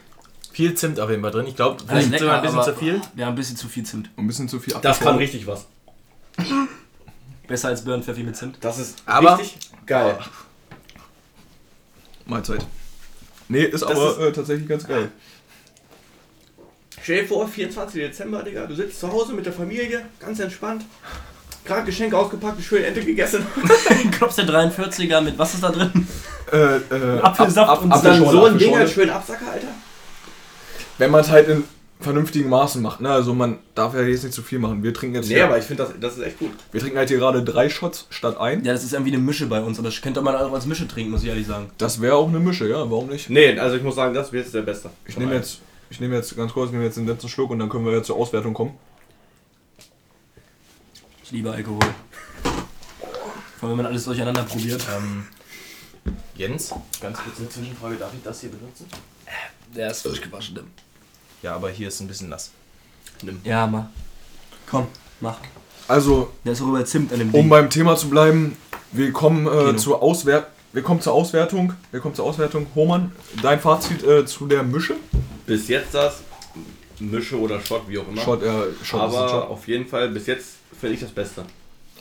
Viel Zimt auf jeden Fall drin. Ich glaube, vielleicht lecker, sogar ein bisschen zu viel. Ja, ein bisschen zu viel Zimt. Ein bisschen zu viel Das kann richtig was. Besser als Birnenpfeffi mit Zimt. Das ist Aber- richtig geil. Mahlzeit. Nee, ist Das aber ist- äh, tatsächlich ganz geil. Stell dir vor, 24. Dezember, Digga, du sitzt zu Hause mit der Familie, ganz entspannt. Gerade Geschenke ausgepackt, eine schöne Ente gegessen. Klopfst der 43er mit, was ist da drin? Äh, äh, Apfelsaft und Dann Apfelschorle, so ein Ding als schönen Absacker, Alter. Wenn man es halt in vernünftigen Maßen macht, ne? Also man darf ja jetzt nicht zu viel machen. Wir trinken jetzt Nee, hier, aber ich finde, das, das ist echt gut. wir trinken halt hier gerade drei Shots statt ein. Ja, das ist irgendwie eine Mische bei uns, aber das könnte man auch als Mische trinken, muss ich ehrlich sagen. Das wäre auch eine Mische, ja, warum nicht? Nee, also ich muss sagen, das wird jetzt der Beste. Ich nehme jetzt, ich nehme jetzt ganz kurz, ich nehme jetzt den letzten Schluck und dann können wir jetzt zur Auswertung kommen. Ich liebe Alkohol. Vor allem, wenn man alles durcheinander probiert. Ähm, Jens, ganz kurz eine Zwischenfrage. Darf ich das hier benutzen? Der ist frisch gewaschen. Ja, aber hier ist ein bisschen nass. Ja, mach. Komm, mach. Also, Der ist auch über Zimt an dem um Ding. beim Thema zu bleiben, wir kommen äh, Kino. zur Auswert wir kommen zur Auswertung. Wir kommen zur Auswertung. Hohmann, dein Fazit äh, zu der Mische? Bis jetzt das Mische oder Shot, wie auch immer. Shot, äh, Shot ist ein aber Shot. auf jeden Fall bis jetzt finde ich das Beste.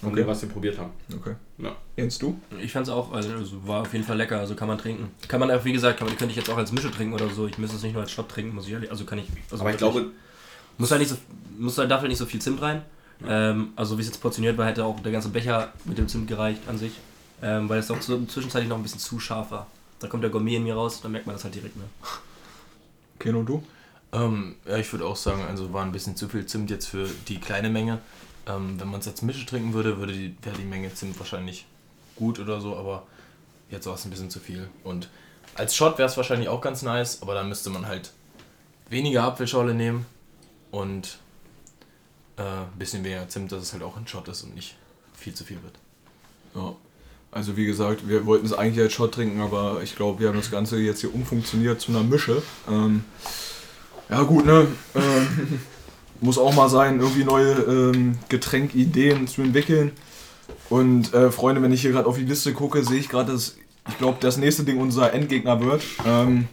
Von Okay. dem, was wir probiert haben. Okay. Ja. Jens, du? Ich fand's auch, also war auf jeden Fall lecker, also kann man trinken. Kann man auch, wie gesagt, kann man, könnte ich jetzt auch als Mische trinken oder so. Ich müsste es nicht nur als Shot trinken, muss ich ehrlich, also kann ich. Also Aber ich glaube, Muss halt nicht so, muss halt dafür nicht so viel Zimt rein. Ähm, also wie es jetzt portioniert war, hätte auch der ganze Becher mit dem Zimt gereicht an sich. Ähm, weil es auch zu, zwischenzeitlich noch ein bisschen zu scharf war. Da kommt der Gourmet in mir raus, dann merkt man das halt direkt. Ne? Keno, du? Ähm, ja, ich würde auch sagen, also war ein bisschen zu viel Zimt jetzt für die kleine Menge. Ähm, wenn man es als Mische trinken würde, würde die, wäre die Menge Zimt wahrscheinlich gut oder so, aber jetzt war es ein bisschen zu viel. Und als Shot wäre es wahrscheinlich auch ganz nice, aber dann müsste man halt weniger Apfelschorle nehmen und äh, ein bisschen weniger Zimt, dass es halt auch ein Shot ist und nicht viel zu viel wird. Ja. Also wie gesagt, wir wollten es eigentlich als Shot trinken, aber ich glaube, wir haben das Ganze jetzt hier umfunktioniert zu einer Mische. Ähm, ja gut, ne? Ähm, muss auch mal sein, irgendwie neue ähm, Getränkideen zu entwickeln. Und äh, Freunde, wenn ich hier gerade auf die Liste gucke, sehe ich gerade, dass ich glaube, das nächste Ding unser Endgegner wird. Ähm,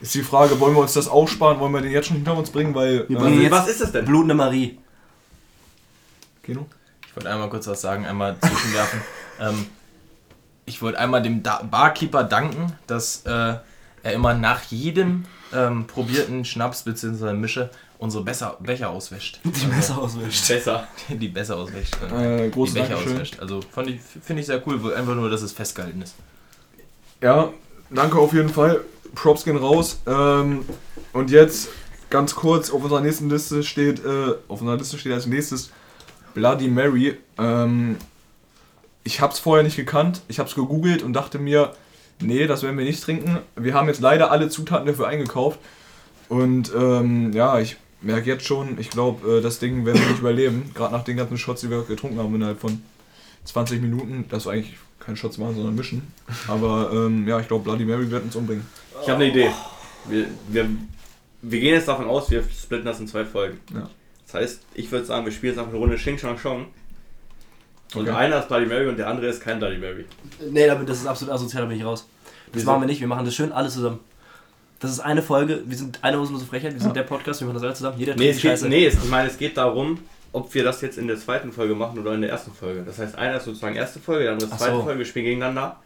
ist die Frage, wollen wir uns das aufsparen? Wollen wir den jetzt schon hinter uns bringen? Weil. Äh, bringen Nee, jetzt was ist das denn? Blutende Marie. Kino? Ich wollte einmal kurz was sagen, einmal zwischenwerfen. ähm, ich wollte einmal dem da Barkeeper danken, dass äh, er immer nach jedem ähm, probierten Schnaps bzw. Mische unsere Becher, Becher auswäscht. Die Messer auswischt. Besser. Die Besser auswäscht. Äh, die großes Becher Dankeschön. auswäscht. Also finde ich sehr cool, weil einfach nur, dass es festgehalten ist. Ja, danke auf jeden Fall. Props gehen raus. Ähm, und jetzt ganz kurz auf unserer nächsten Liste steht, äh, auf unserer Liste steht als nächstes Bloody Mary. Ähm, ich habe es vorher nicht gekannt. Ich habe es gegoogelt und dachte mir, nee, das werden wir nicht trinken. Wir haben jetzt leider alle Zutaten dafür eingekauft. Und ähm, ja, ich merke jetzt schon, ich glaube, äh, das Ding werden wir nicht überleben. Gerade nach den ganzen Shots, die wir getrunken haben innerhalb von 20 Minuten. Das war eigentlich keine Shots machen, sondern mischen. Aber ähm, ja, ich glaube, Bloody Mary wird uns umbringen. Ich habe eine Idee. Wir, wir, wir gehen jetzt davon aus, wir splitten das in zwei Folgen. Ja. Das heißt, ich würde sagen, wir spielen jetzt einfach eine Runde Xing Shang Shong. Und Okay. einer ist Bloody Mary und der andere ist kein Bloody Mary. Nee, damit- das ist absolut asozial, da bin ich raus. Das Wieso? machen wir nicht, wir machen das schön alles zusammen. Das ist eine Folge, wir sind eine hosenlose Frechheit, wir sind der Podcast, wir machen das alles zusammen. Jeder Nee, trinkt es geht, Scheiße. nee es, ich meine, es geht darum, ob wir das jetzt in der zweiten Folge machen oder in der ersten Folge. Das heißt, einer ist sozusagen erste Folge, der andere ist zweite so. Folge, wir spielen gegeneinander.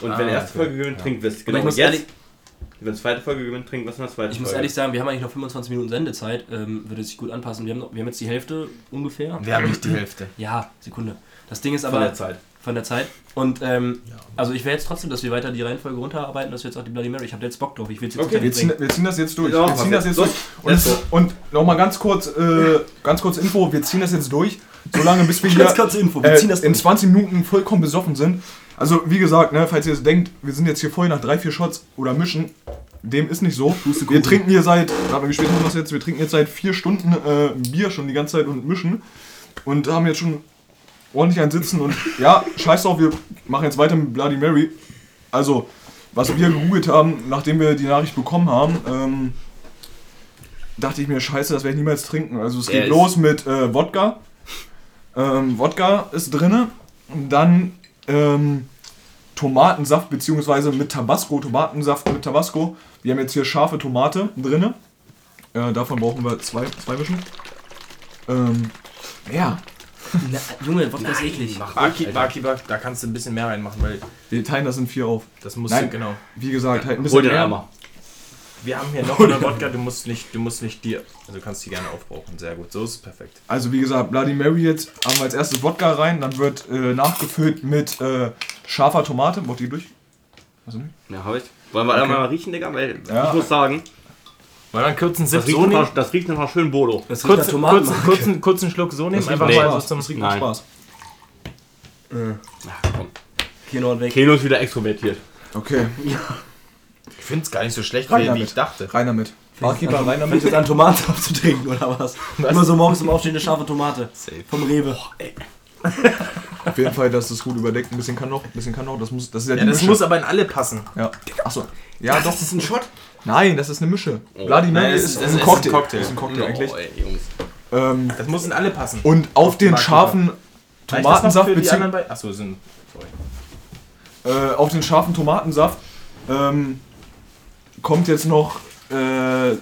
Und Ah, wenn erste okay. Folge gewinnt, Ja. trinkt. Aber Genau, ich muss jetzt, ehrlich, wenn zweite Folge gewinnt, trinkt was in der zweiten ich muss ehrlich sagen, wir haben eigentlich noch 25 Minuten Sendezeit, ähm, würde sich gut anpassen. Wir haben, noch, wir haben jetzt die Hälfte ungefähr. Wir haben nicht die Hälfte. Ja, Sekunde. Das Ding ist von aber der Zeit. Von der Zeit. Und ähm, also ich wäre jetzt trotzdem, dass wir weiter die Reihenfolge runterarbeiten, dass wir jetzt auch die Bloody Mary. Ich habe jetzt Bock drauf, ich will jetzt Okay. Wir ziehen, wir ziehen das jetzt durch. Ja, wir ziehen das jetzt los. durch. Und, es, und nochmal ganz kurz, äh, ganz kurz Info, wir ziehen das jetzt durch, solange bis wir hier Ganz kurze Info, wir äh, ziehen das in durch. 20 Minuten vollkommen besoffen sind. Also wie gesagt, ne, falls ihr jetzt denkt, wir sind jetzt hier vorher nach drei, vier Shots oder mischen, dem ist nicht so. Wir trinken hier seit, wie spät haben wir das jetzt? Wir trinken jetzt seit vier Stunden äh, Bier schon die ganze Zeit und mischen und haben jetzt schon ordentlich ein Sitzen und ja, scheiß drauf, wir machen jetzt weiter mit Bloody Mary. Also, was wir gegoogelt haben, nachdem wir die Nachricht bekommen haben, ähm, dachte ich mir, scheiße, das werde ich niemals trinken. Also es geht ist- los mit äh, Wodka. Ähm, Wodka ist drinne. Dann ähm, Tomatensaft, beziehungsweise mit Tabasco, Tomatensaft mit Tabasco. Wir haben jetzt hier scharfe Tomate drinne. Äh, davon brauchen wir zwei, zwei Mischen. Ähm, ja, Na, Junge, Wodka ist eklig. Barkeeper, Barkeeper, da kannst du ein bisschen mehr reinmachen, weil wir teilen das in vier auf. das muss Nein. genau. Wie gesagt, halt ein bisschen Hol den mehr. Eimer. Wir haben hier noch eine Wodka, du musst nicht, du musst nicht dir, also du kannst die gerne aufbrauchen. Sehr gut, so ist es perfekt. Also wie gesagt, Bloody Mary jetzt haben wir als erstes Wodka rein, dann wird äh, nachgefüllt mit äh, scharfer Tomate. Wollt ihr durch? Also nicht? Ja, hab ich. Wollen wir Okay. einmal mal riechen, Digga? Weil Ja. ich muss sagen, Wir einen kurzen Sip das riecht, so nehmen? nach, das riecht nach schön Bodo. Das riecht nach Kurzen, Tomaten. kurzen, kurzen, kurzen Schluck so nehmen, riecht einfach nach mal Spaß. so zum riecht nach Nein. Spaß. Ja, komm. Kino und weg. Keno ist wieder extrovertiert. Okay, Ich finde es gar nicht so schlecht, Rein wie, wie damit. ich dachte. rein damit. Barkeeper, rein damit. jetzt an Tomatensaft zu trinken oder was? Immer so morgens zum Aufstehen eine scharfe Tomate. Safe. Vom Rewe. Auf jeden Fall, dass das gut überdeckt. Ein bisschen kann noch, ein bisschen kann noch. Das, muss, das ist ja, Ja, das Mische. muss aber in alle passen. ja. Achso. Ja, doch. Das ist ein Shot. Nein, das ist eine Mische. Oh. Bloody Mary ist, ist- ist ein Cocktail. Cocktail. Ist ein Cocktail eigentlich. Oh, ey. Ähm, Das muss in alle passen. und auf den Barkeeper. scharfen Tomatensaft beziehungsweise? Achso, sind. Sorry. äh, auf den scharfen Tomatensaft ähm, kommt jetzt noch äh,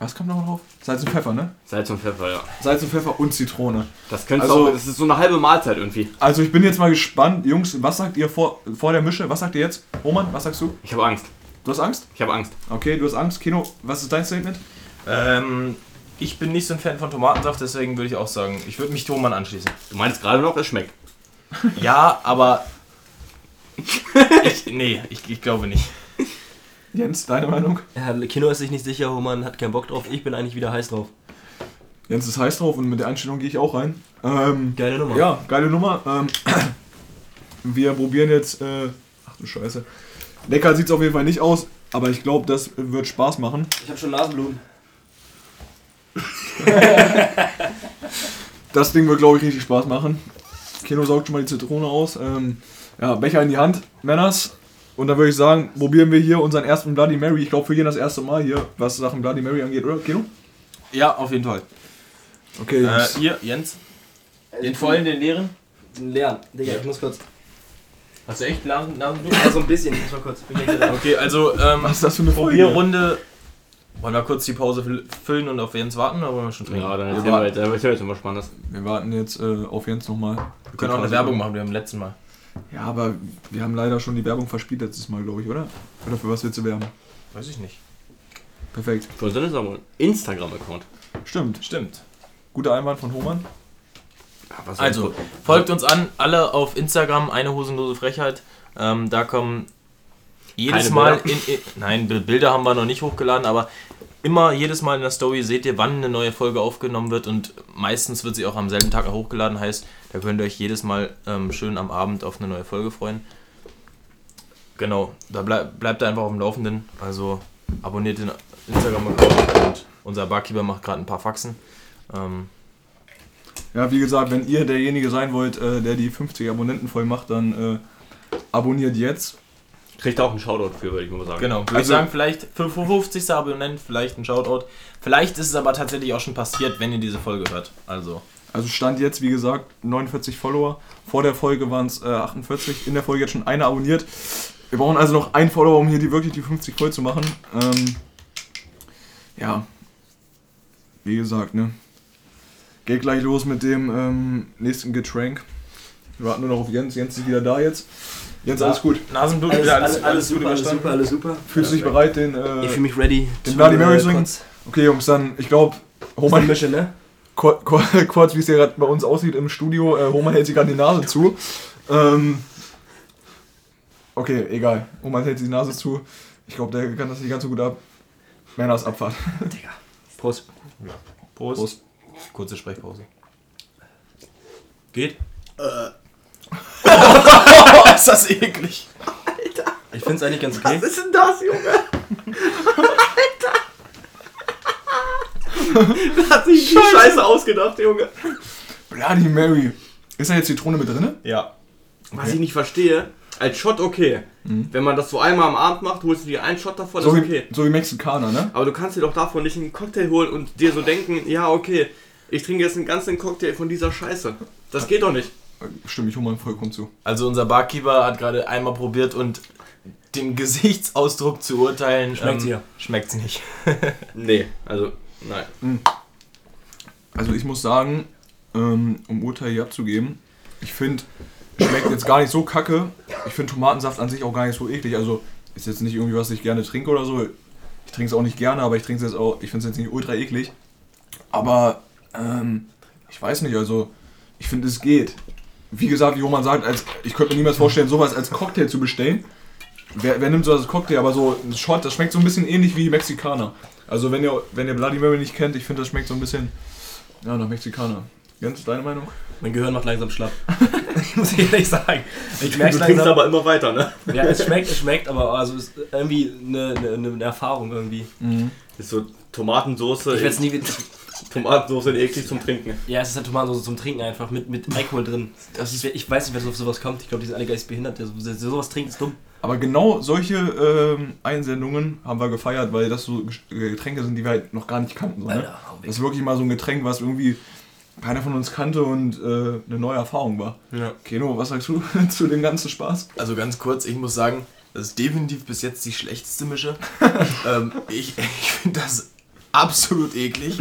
was kommt noch drauf? Salz und Pfeffer, ne? Salz und Pfeffer, ja. Salz und Pfeffer und Zitrone. Das könntest Also- auch, das ist so eine halbe Mahlzeit irgendwie. Also ich bin jetzt mal gespannt, Jungs, was sagt ihr vor, vor der Mische? Was sagt ihr jetzt? Roman, was sagst du? Ich habe Angst. Du hast Angst? Ich habe Angst. Okay, du hast Angst. Kino, was ist dein Statement? Ähm, ich bin nicht so ein Fan von Tomatensaft, deswegen würde ich auch sagen, ich würde mich Thomann anschließen. Du meinst gerade noch, es schmeckt. Ja, aber. ich, nee, ich, ich glaube nicht. Jens, deine Meinung? Ja, Kino ist sich nicht sicher, Roman hat keinen Bock drauf. Ich bin eigentlich wieder heiß drauf. Jens ist heiß drauf und mit der Einstellung gehe ich auch rein. Ähm, Geile Nummer. ja, geile Nummer. Ähm, wir probieren jetzt. Äh, ach du Scheiße. Lecker sieht es auf jeden Fall nicht aus, aber ich glaube, das wird Spaß machen. Ich habe schon Nasenbluten. Das Ding wird, glaube ich, richtig Spaß machen. Kino saugt schon mal die Zitrone aus. Ähm, ja, Becher in die Hand, Männers. Und dann würde ich sagen, probieren wir hier unseren ersten Bloody Mary. Ich glaube, für jeden das erste Mal hier, was Sachen Bloody Mary angeht, oder, Kino? Ja, auf jeden Fall. Okay, Äh, Jungs. hier, Jens. Den vollen, den leeren. Den leeren. Digga, ich muss kurz. Hast du echt Nasen, Nasenblut? Ja, so ein bisschen. Ich muss mal kurz. Okay, also ähm, Was ist das für eine Folge? Probierrunde. Wollen wir kurz die Pause fü- füllen und auf Jens warten oder wollen wir schon trinken? Ja, dann Ja, erzähl weiter. Aber ich höre jetzt immer Spannendes. Wir warten jetzt äh, auf Jens nochmal. wir können auch eine Werbung machen, wie beim letzten Mal. Ja, aber wir haben leider schon die Werbung verspielt letztes Mal, glaube ich, oder? Oder für was willst du werben? Weiß ich nicht. Perfekt. Für uns ist aber ein Instagram-Account. Stimmt. Stimmt. Guter Einwand von Hohmann. Was Also, folgt uns an, alle auf Instagram, eine hosenlose Frechheit. Ähm, da kommen jedes Keine Mal, in, in, nein, Bi- Bilder haben wir noch nicht hochgeladen, aber immer jedes Mal in der Story seht ihr, wann eine neue Folge aufgenommen wird und meistens wird sie auch am selben Tag hochgeladen, heißt, da könnt ihr euch jedes Mal ähm, schön am Abend auf eine neue Folge freuen. Genau, da bleib, bleibt ihr einfach auf dem Laufenden, also abonniert den Instagram-Account und unser Barkeeper macht gerade ein paar Faxen. Ähm, Ja, wie gesagt, wenn ihr derjenige sein wollt, äh, der die 50 Abonnenten voll macht, dann äh, abonniert jetzt. Kriegt auch einen Shoutout für, würde ich mal sagen. Genau, würde ich Also- sagen, vielleicht 55. Abonnent, vielleicht ein Shoutout. Vielleicht ist es aber tatsächlich auch schon passiert, wenn ihr diese Folge hört. Also, Also stand jetzt, wie gesagt, 49 Follower. Vor der Folge waren es äh, 48. In der Folge jetzt schon eine abonniert. Wir brauchen also noch einen Follower, um hier die, wirklich die 50 voll zu machen. Ähm, ja. Wie gesagt, ne? Geht gleich los mit dem ähm, nächsten Getränk. Wir warten nur noch auf Jens. Jens ist wieder da jetzt. Jens, alles gut. Nasenblut Alles, wieder, alles, alles, super, alles überstanden? super, alles super. Fühlst du dich bereit, den. Ich Äh, fühle mich ready. den zu, Bloody Mary trinken? kurz- okay, Jungs, dann, ich glaube, Homer Homer, Mische, ne? Kur- kur- kurz, wie es hier gerade bei uns aussieht im Studio, äh, Homer hält sich gerade die Nase zu. Ähm, okay, egal. Homer hält sich die Nase zu. Ich glaube, der kann das nicht ganz so gut ab. Männers Abfahrt. Digga. Prost. Prost. Prost. Kurze Sprechpause. Geht? Oh, ist das eklig. Ich finde es eigentlich ganz okay. ist denn das, Junge? Alter! Hat sich die Scheiße ausgedacht, Junge? Bloody Mary. Ist da jetzt Zitrone mit drin? Ja. Was ich nicht verstehe, als Shot okay. Wenn man das so einmal am Abend macht, holst du dir einen Shot davon, So ist wie, okay. so wie Mexikaner, ne? Aber du kannst dir doch davon nicht einen Cocktail holen und dir so denken, ja okay, ich trinke jetzt einen ganzen Cocktail von dieser Scheiße. Das geht doch nicht. Stimmt, ich hole mal vollkommen zu. Also unser Barkeeper hat gerade einmal probiert und dem Gesichtsausdruck zu urteilen. Schmeckt's ihr? Schmeckt's nicht. Nee, also nein. Also ich muss sagen, ähm, um Urteil hier abzugeben, ich finde, schmeckt jetzt gar nicht so kacke. Ich finde Tomatensaft an sich auch gar nicht so eklig. Also ist jetzt nicht irgendwie, was ich gerne trinke oder so. Ich trinke es auch nicht gerne, aber ich trinke es jetzt auch, ich finde es jetzt nicht ultra eklig. Aber ähm, ich weiß nicht, also ich finde es geht. Wie gesagt, wie Roman sagt, als, ich könnte mir niemals vorstellen, sowas als Cocktail zu bestellen. Wer, wer nimmt sowas als Cocktail? Aber so ein Shot, das schmeckt so ein bisschen ähnlich wie Mexikaner. Also wenn ihr, wenn ihr Bloody Mary nicht kennt, ich finde, das schmeckt so ein bisschen ja, nach Mexikaner. Jens, deine Meinung? Mein Gehirn macht langsam schlapp. Muss ich ehrlich sagen. Ich merke Du trinkst langsam. aber immer weiter, ne? Ja, es schmeckt, es schmeckt, aber also es ist irgendwie eine, eine, eine Erfahrung irgendwie. Ist so Tomatensoße. Ich werde nie wieder. Tomatensoße eklig zum Trinken. Ja, es ist eine Tomatensauce zum Trinken einfach mit, mit Alkohol drin. Das ist, ich weiß nicht, wer so auf sowas kommt. Ich glaube, die sind alle geistbehindert. Der so, der sowas trinkt, ist dumm. Aber genau solche ähm, Einsendungen haben wir gefeiert, weil das so Getränke sind, die wir halt noch gar nicht kannten. So, ne? Alter. Das ist wirklich mal so ein Getränk, was irgendwie keiner von uns kannte und äh, eine neue Erfahrung war. Ja. Keno, was sagst du zu dem ganzen Spaß? Also ganz kurz, ich muss sagen, das ist definitiv bis jetzt die schlechteste Mische. ähm, ich ich finde das absolut eklig.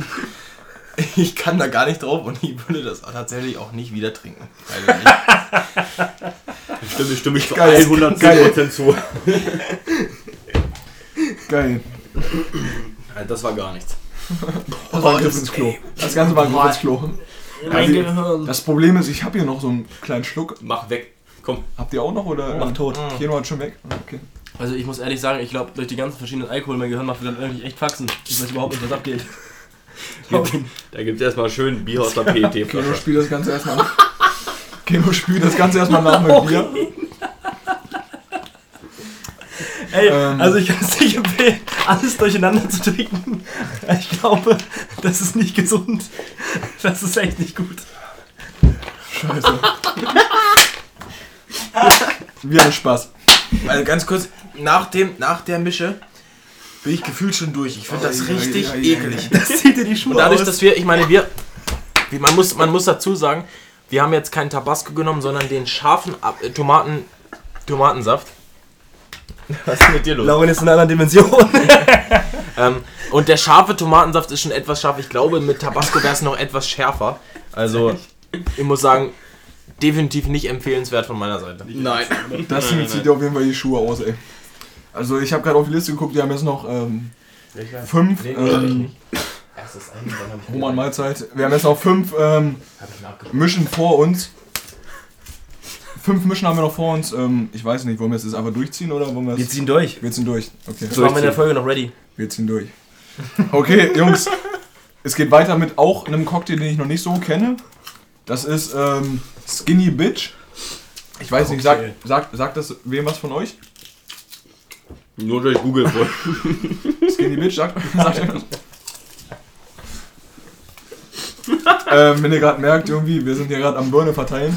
Ich kann da gar nicht drauf und ich würde das tatsächlich auch nicht wieder trinken. Also nicht. Stimme, stimme ich zu Geil. 110% zu. Geil. Das war gar nichts. Das war ein Griff ins Klo. Das Ganze war ein Griff ins Klo. Mein Gehirn. Das Problem ist, ich habe hier noch so einen kleinen Schluck. Mach weg. Komm. Habt ihr auch noch oder? Mach tot. Keno hat schon weg. Okay. Also ich muss ehrlich sagen, ich glaube, durch die ganzen verschiedenen Alkohol, mein Gehirn macht wieder irgendwie echt Faxen. Ich weiß überhaupt nicht, was abgeht. Da gibt es erstmal schön Bier aus der Keno PET-Flasche. spielt das Ganze erstmal. Keno spielt das Ganze erstmal nach mit Bier. Ey, Ähm. also ich kann es nicht empfehlen, alles durcheinander zu trinken. Ich glaube, das ist nicht gesund. Das ist echt nicht gut. Scheiße. Wir haben Spaß. Also ganz kurz, nach, dem, nach der Mische bin ich gefühlt schon durch. Ich finde das Ei, ei, richtig ei, ei, eklig. Das zieht dir die Schuhe Und dadurch, aus. dass wir, ich meine, wir, wie man muss, man muss dazu sagen, wir haben jetzt keinen Tabasco genommen, sondern den scharfen äh, Tomaten Tomatensaft. Was ist mit dir los? Lauren ist in einer anderen Dimension. Ähm, und der scharfe Tomatensaft ist schon etwas scharf. Ich glaube, mit Tabasco wäre es noch etwas schärfer. Also, ich muss sagen, definitiv nicht empfehlenswert von meiner Seite. Nein. Das zieht dir auf jeden Fall die Schuhe aus, ey. Also ich habe gerade auf die Liste geguckt, die haben jetzt noch ähm, fünf ähm, Roman Mahlzeit. Wir haben jetzt noch fünf ähm, Mischen vor uns. Fünf Mischen haben wir noch vor uns. Ähm, ich weiß nicht, wollen wir es jetzt einfach durchziehen oder wollen wir Wir ziehen durch. Wir ziehen durch. Okay. Das machen wir in der Folge noch ready. Wir ziehen durch. Okay, Jungs. Es geht weiter mit auch einem Cocktail, den ich noch nicht so kenne. Das ist ähm, Skinny Bitch. Ich weiß nicht, sagt sag, sagt das wem was von euch? Nur durch Google wohl. Skinny Bitch, sagt, sagt was? ähm, wenn ihr gerade merkt, irgendwie, wir sind hier gerade am Birne verteilen.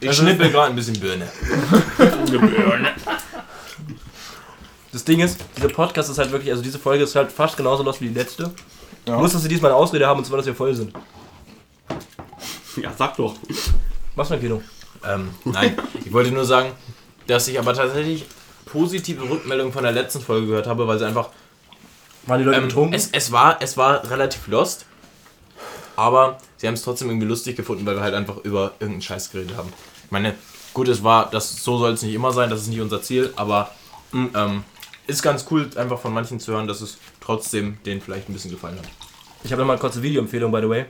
Ich schnippel gerade ein bisschen Birne. Das Ding ist, dieser Podcast ist halt wirklich, also diese Folge ist halt fast genauso los wie die letzte. Ja. Bloß, dass wir diesmal eine Ausrede haben, und zwar, dass wir voll sind. Ja, sag doch. Was für ein Kino? Ähm, nein, ich wollte nur sagen, dass ich aber tatsächlich positive Rückmeldungen von der letzten Folge gehört habe, weil sie einfach Waren die Leute Ähm, betrunken? es, es, war, es war relativ lost, aber sie haben es trotzdem irgendwie lustig gefunden, weil wir halt einfach über irgendeinen Scheiß geredet haben. Ich meine, gut, es war, das, so soll es nicht immer sein, das ist nicht unser Ziel, aber ähm, ist ganz cool, einfach von manchen zu hören, dass es trotzdem denen vielleicht ein bisschen gefallen hat. Ich habe noch mal eine kurze Videoempfehlung, by the way.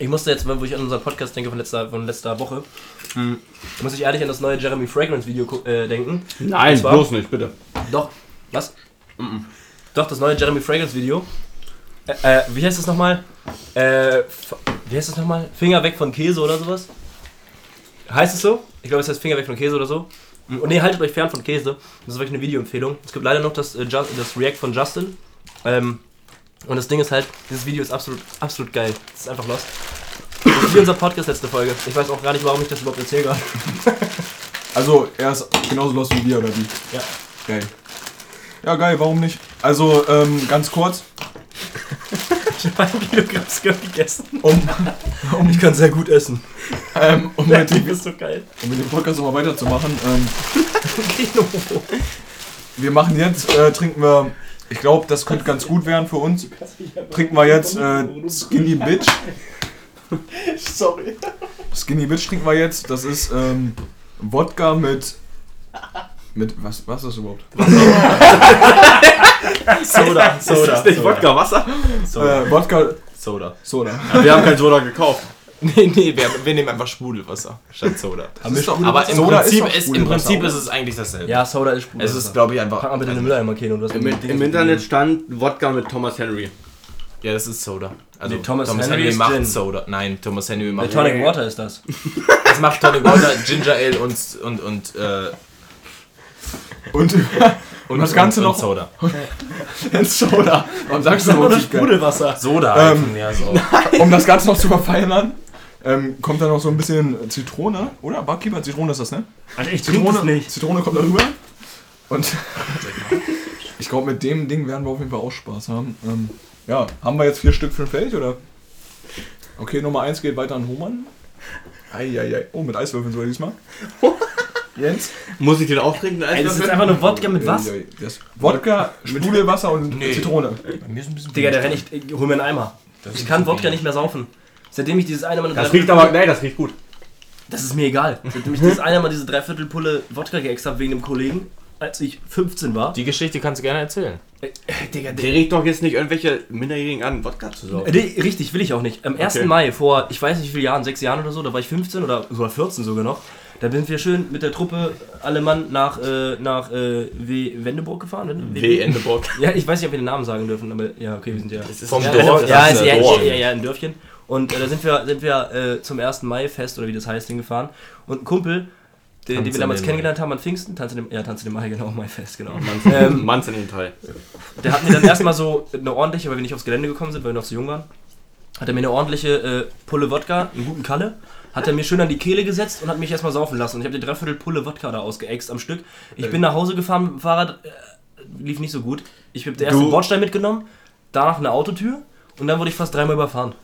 Ich musste jetzt, wo ich an unseren Podcast denke von letzter, von letzter Woche, hm, muss ich ehrlich an das neue Jeremy Fragrance Video äh, denken. Nein, zwar- bloß nicht, bitte. Doch, was? Doch, das neue Jeremy Fragrance Video. Äh, äh, wie heißt das nochmal? Äh, wie heißt das nochmal? Finger weg von Käse oder sowas? Heißt es so? Ich glaube, es heißt Finger weg von Käse oder so. Mm, Und nee, haltet euch fern von Käse. Das ist wirklich eine Videoempfehlung. Es gibt leider noch das, äh, das React von Justin. Ähm, und das Ding ist halt, dieses Video ist absolut, absolut geil. Es ist einfach lost. Das ist wie unser Podcast letzte Folge. Ich weiß auch gar nicht, warum ich das überhaupt erzähle gerade. Also, er ist genauso los wie wir, oder wie? Ja. Geil. Ja, geil, warum nicht? Also, ähm, ganz kurz, Ich habe ein Kilogramm Skirt gegessen. um, Ich kann sehr gut essen. ähm, um, mit, dem, ist so geil. um mit dem Podcast nochmal weiterzumachen. Ähm, wir machen jetzt, äh, trinken wir, ich glaube, das könnte ganz gut werden für uns. Trinken wir jetzt äh, Skinny Bitch. Sorry. Skinny Bitch trinken wir jetzt. Das ist ähm, Wodka mit. Mit was, was ist das überhaupt? Soda, Ist das nicht Wodka Wasser? Soda. Äh, Wodka Soda. Soda. Wir haben kein Soda gekauft. Nee, nee, wir, wir nehmen einfach Sprudelwasser statt Soda. Das ist doch- Aber im Soda Prinzip, doch ist, im Sprudelwasser, Prinzip ist es eigentlich dasselbe. Ja, Soda ist Sprudel. Es ist, glaube ich, einfach. Pack mal bitte den Mülleimer, Keno. Im, Im Internet stand Wodka mit Thomas Henry. ja, das ist Soda. Also Nee, Thomas Thomas, Henry Henry, macht Gin. Soda. Nein, Thomas Henry macht. Tonic Water ist das. Das macht Tonic Water, Ginger Ale und und und äh, Und, und das Ganze und, noch- und Soda. Soda. Warum sagst du das nicht? geil? Sprudelwasser. Soda. Ähm, ja, so. Um das Ganze noch zu verfeinern, ähm, kommt da noch so ein bisschen Zitrone, oder? Barkeeper, Zitrone ist das, ne? Alter, ich Zitrone, Zitrone kommt da rüber. Und ich glaube, mit dem Ding werden wir auf jeden Fall auch Spaß haben. Ähm, ja, haben wir jetzt vier Stück für ein Feld, oder? Okay, Nummer eins geht weiter an Hohmann. Eieiei. Oh, mit Eiswürfeln sogar diesmal. Jens? Muss ich den auch trinken? Ey, das ist jetzt einfach nur Wodka mit was? Das Wodka, Sprudelwasser und Nee. Zitrone. Bei mir ist ein bisschen Digga, der renn ich, ich hol mir einen Eimer. Ich kann Wodka nicht mehr saufen. Seitdem ich dieses eine Mal... Das riecht aber, nee, das riecht gut. Das ist mir egal. Seitdem ich dieses eine Mal diese Dreiviertelpulle Wodka geäxt habe wegen dem Kollegen, als ich 15 war. Die Geschichte kannst du gerne erzählen. Äh, Digga, Der riecht doch jetzt nicht irgendwelche Minderjährigen an, Wodka zu saufen. Äh, Nee, richtig, will ich auch nicht. Am 1. Okay. Mai vor, ich weiß nicht wie viele Jahren, sechs Jahren oder so, da war ich 15 oder sogar 14 sogar noch. Da sind wir schön mit der Truppe alle Mann nach, äh, nach äh, w Wendeburg gefahren. Wende- W. Endeborg. Ja, ich weiß nicht, ob wir den Namen sagen dürfen, aber ja, okay, wir sind ja. Vom ja, Dorf. Ja, ist, ja, ein ja, Dorf. ja, ja, ein Dörfchen. Und äh, da sind wir, sind wir äh, zum 1. Mai-Fest oder wie das heißt hingefahren. Und ein Kumpel, den, den wir damals kennengelernt haben an Pfingsten, Tanz in dem, ja, Tanz in dem Mai, genau, Mai-Fest, genau. Manns, Ähm, in den Teil. Der hat mir dann erstmal so eine ordentliche, weil wir nicht aufs Gelände gekommen sind, weil wir noch so jung waren, hat er mir eine ordentliche äh, Pulle Wodka, einen guten Kalle, hat er mir schön an die Kehle gesetzt und hat mich erstmal saufen lassen. Und ich habe die Dreiviertel Pulle Wodka da ausgeäxt am Stück. Ich bin nach Hause gefahren mit dem Fahrrad, äh, lief nicht so gut. Ich habe den ersten Du- Bordstein mitgenommen, danach eine Autotür und dann wurde ich fast dreimal überfahren.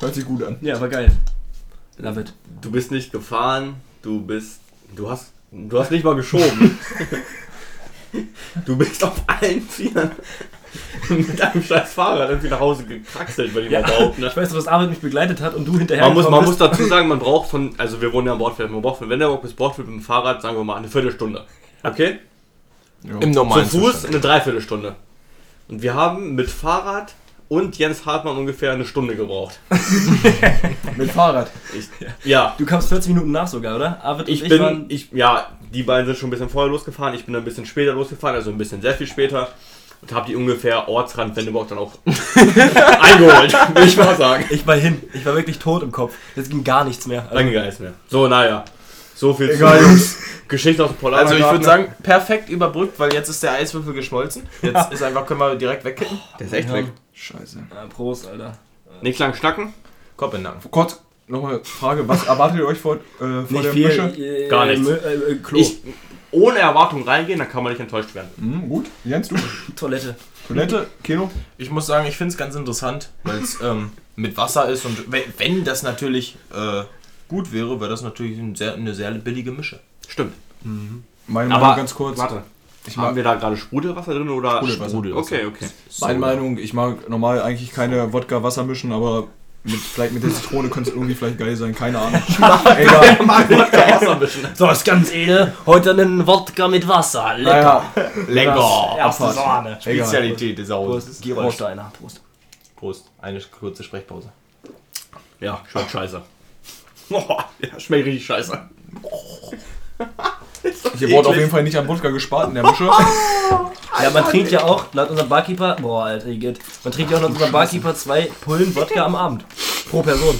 Hört sich gut an. Ja, war geil. Love it. Du bist nicht gefahren, du bist. Du hast. Du hast nicht mal geschoben. du bist auf allen Vieren mit einem scheiß Fahrrad irgendwie nach Hause gekraxelt, würde ich mal behaupten. Ne? Ich weiß noch, dass Arvid mich begleitet hat und du hinterher Man muss, man muss dazu sagen, man braucht von, also wir wohnen ja am Bordfeld, man braucht von Wendeburg bis Bordfeld mit dem Fahrrad, sagen wir mal, eine Viertelstunde. Okay? Im Zu normalen Fuß Zustand. eine Dreiviertelstunde. Und wir haben mit Fahrrad und Jens Hartmann ungefähr eine Stunde gebraucht. Mit Fahrrad. Ich, ja, Du kamst 40 Minuten nach sogar, oder? Arvid ich und bin, waren- ich, ja, die beiden sind schon ein bisschen vorher losgefahren, ich bin ein bisschen später losgefahren, also ein bisschen sehr viel später. Und habe die ungefähr Ortsrand Wendeburg dann auch eingeholt, will ich mal sagen. Ich war hin. Ich war wirklich tot im Kopf. Es ging gar nichts mehr. Also, Dann ging gar nichts mehr. So, naja. So viel Egal, zu Jungs. Geschichte aus dem Polar. Also ich würde sagen, perfekt überbrückt, weil jetzt ist der Eiswürfel geschmolzen. Jetzt ist einfach, können wir direkt wegkippen. der ist echt Ja. weg. Scheiße. Ja, Prost, Alter. Nicht lang schnacken. Kopf in den Nacken. Gott, nochmal Frage, was erwartet ihr euch vor, äh, vor Nicht der viel. Mische? äh, Gar nichts. Äh, äh, Klo. Ich, ohne Erwartung reingehen, dann kann man nicht enttäuscht werden. Hm, gut. Jens, du? Toilette. Toilette? Kino? Ich muss sagen, ich finde es ganz interessant, weil es ähm, mit Wasser ist und wenn, wenn das natürlich äh, gut wäre, wäre das natürlich ein sehr, eine sehr billige Mische. Stimmt. Meine Aber Meinung ganz kurz. Warte. Ich Haben mag, wir da gerade Sprudelwasser drin oder Sprudelwasser. Sprudel? Okay, okay. meine Meinung, ich mag normal eigentlich keine Wodka-Wasser mischen, aber mit, vielleicht mit der Zitrone könnte es irgendwie vielleicht geil sein, keine Ahnung. Egal. Wasser mischen. So, ist ganz edel. Heute einen Wodka mit Wasser. Lecker. Naja, Lecker! Erste. Sahne. Spezialität des Hauses. Prost. Prost. Prost. Eine kurze Sprechpause. Ja, schmeckt scheiße. Boah, ja, schmeckt richtig scheiße. Hier wurde auf jeden Fall nicht an Wodka gespart in der Mische. Ja, man trinkt ja auch, laut unserem Barkeeper, boah, Alter, geht. Man trinkt ja auch laut unserem Barkeeper zwei Pullen Wodka am Abend. Pro Person.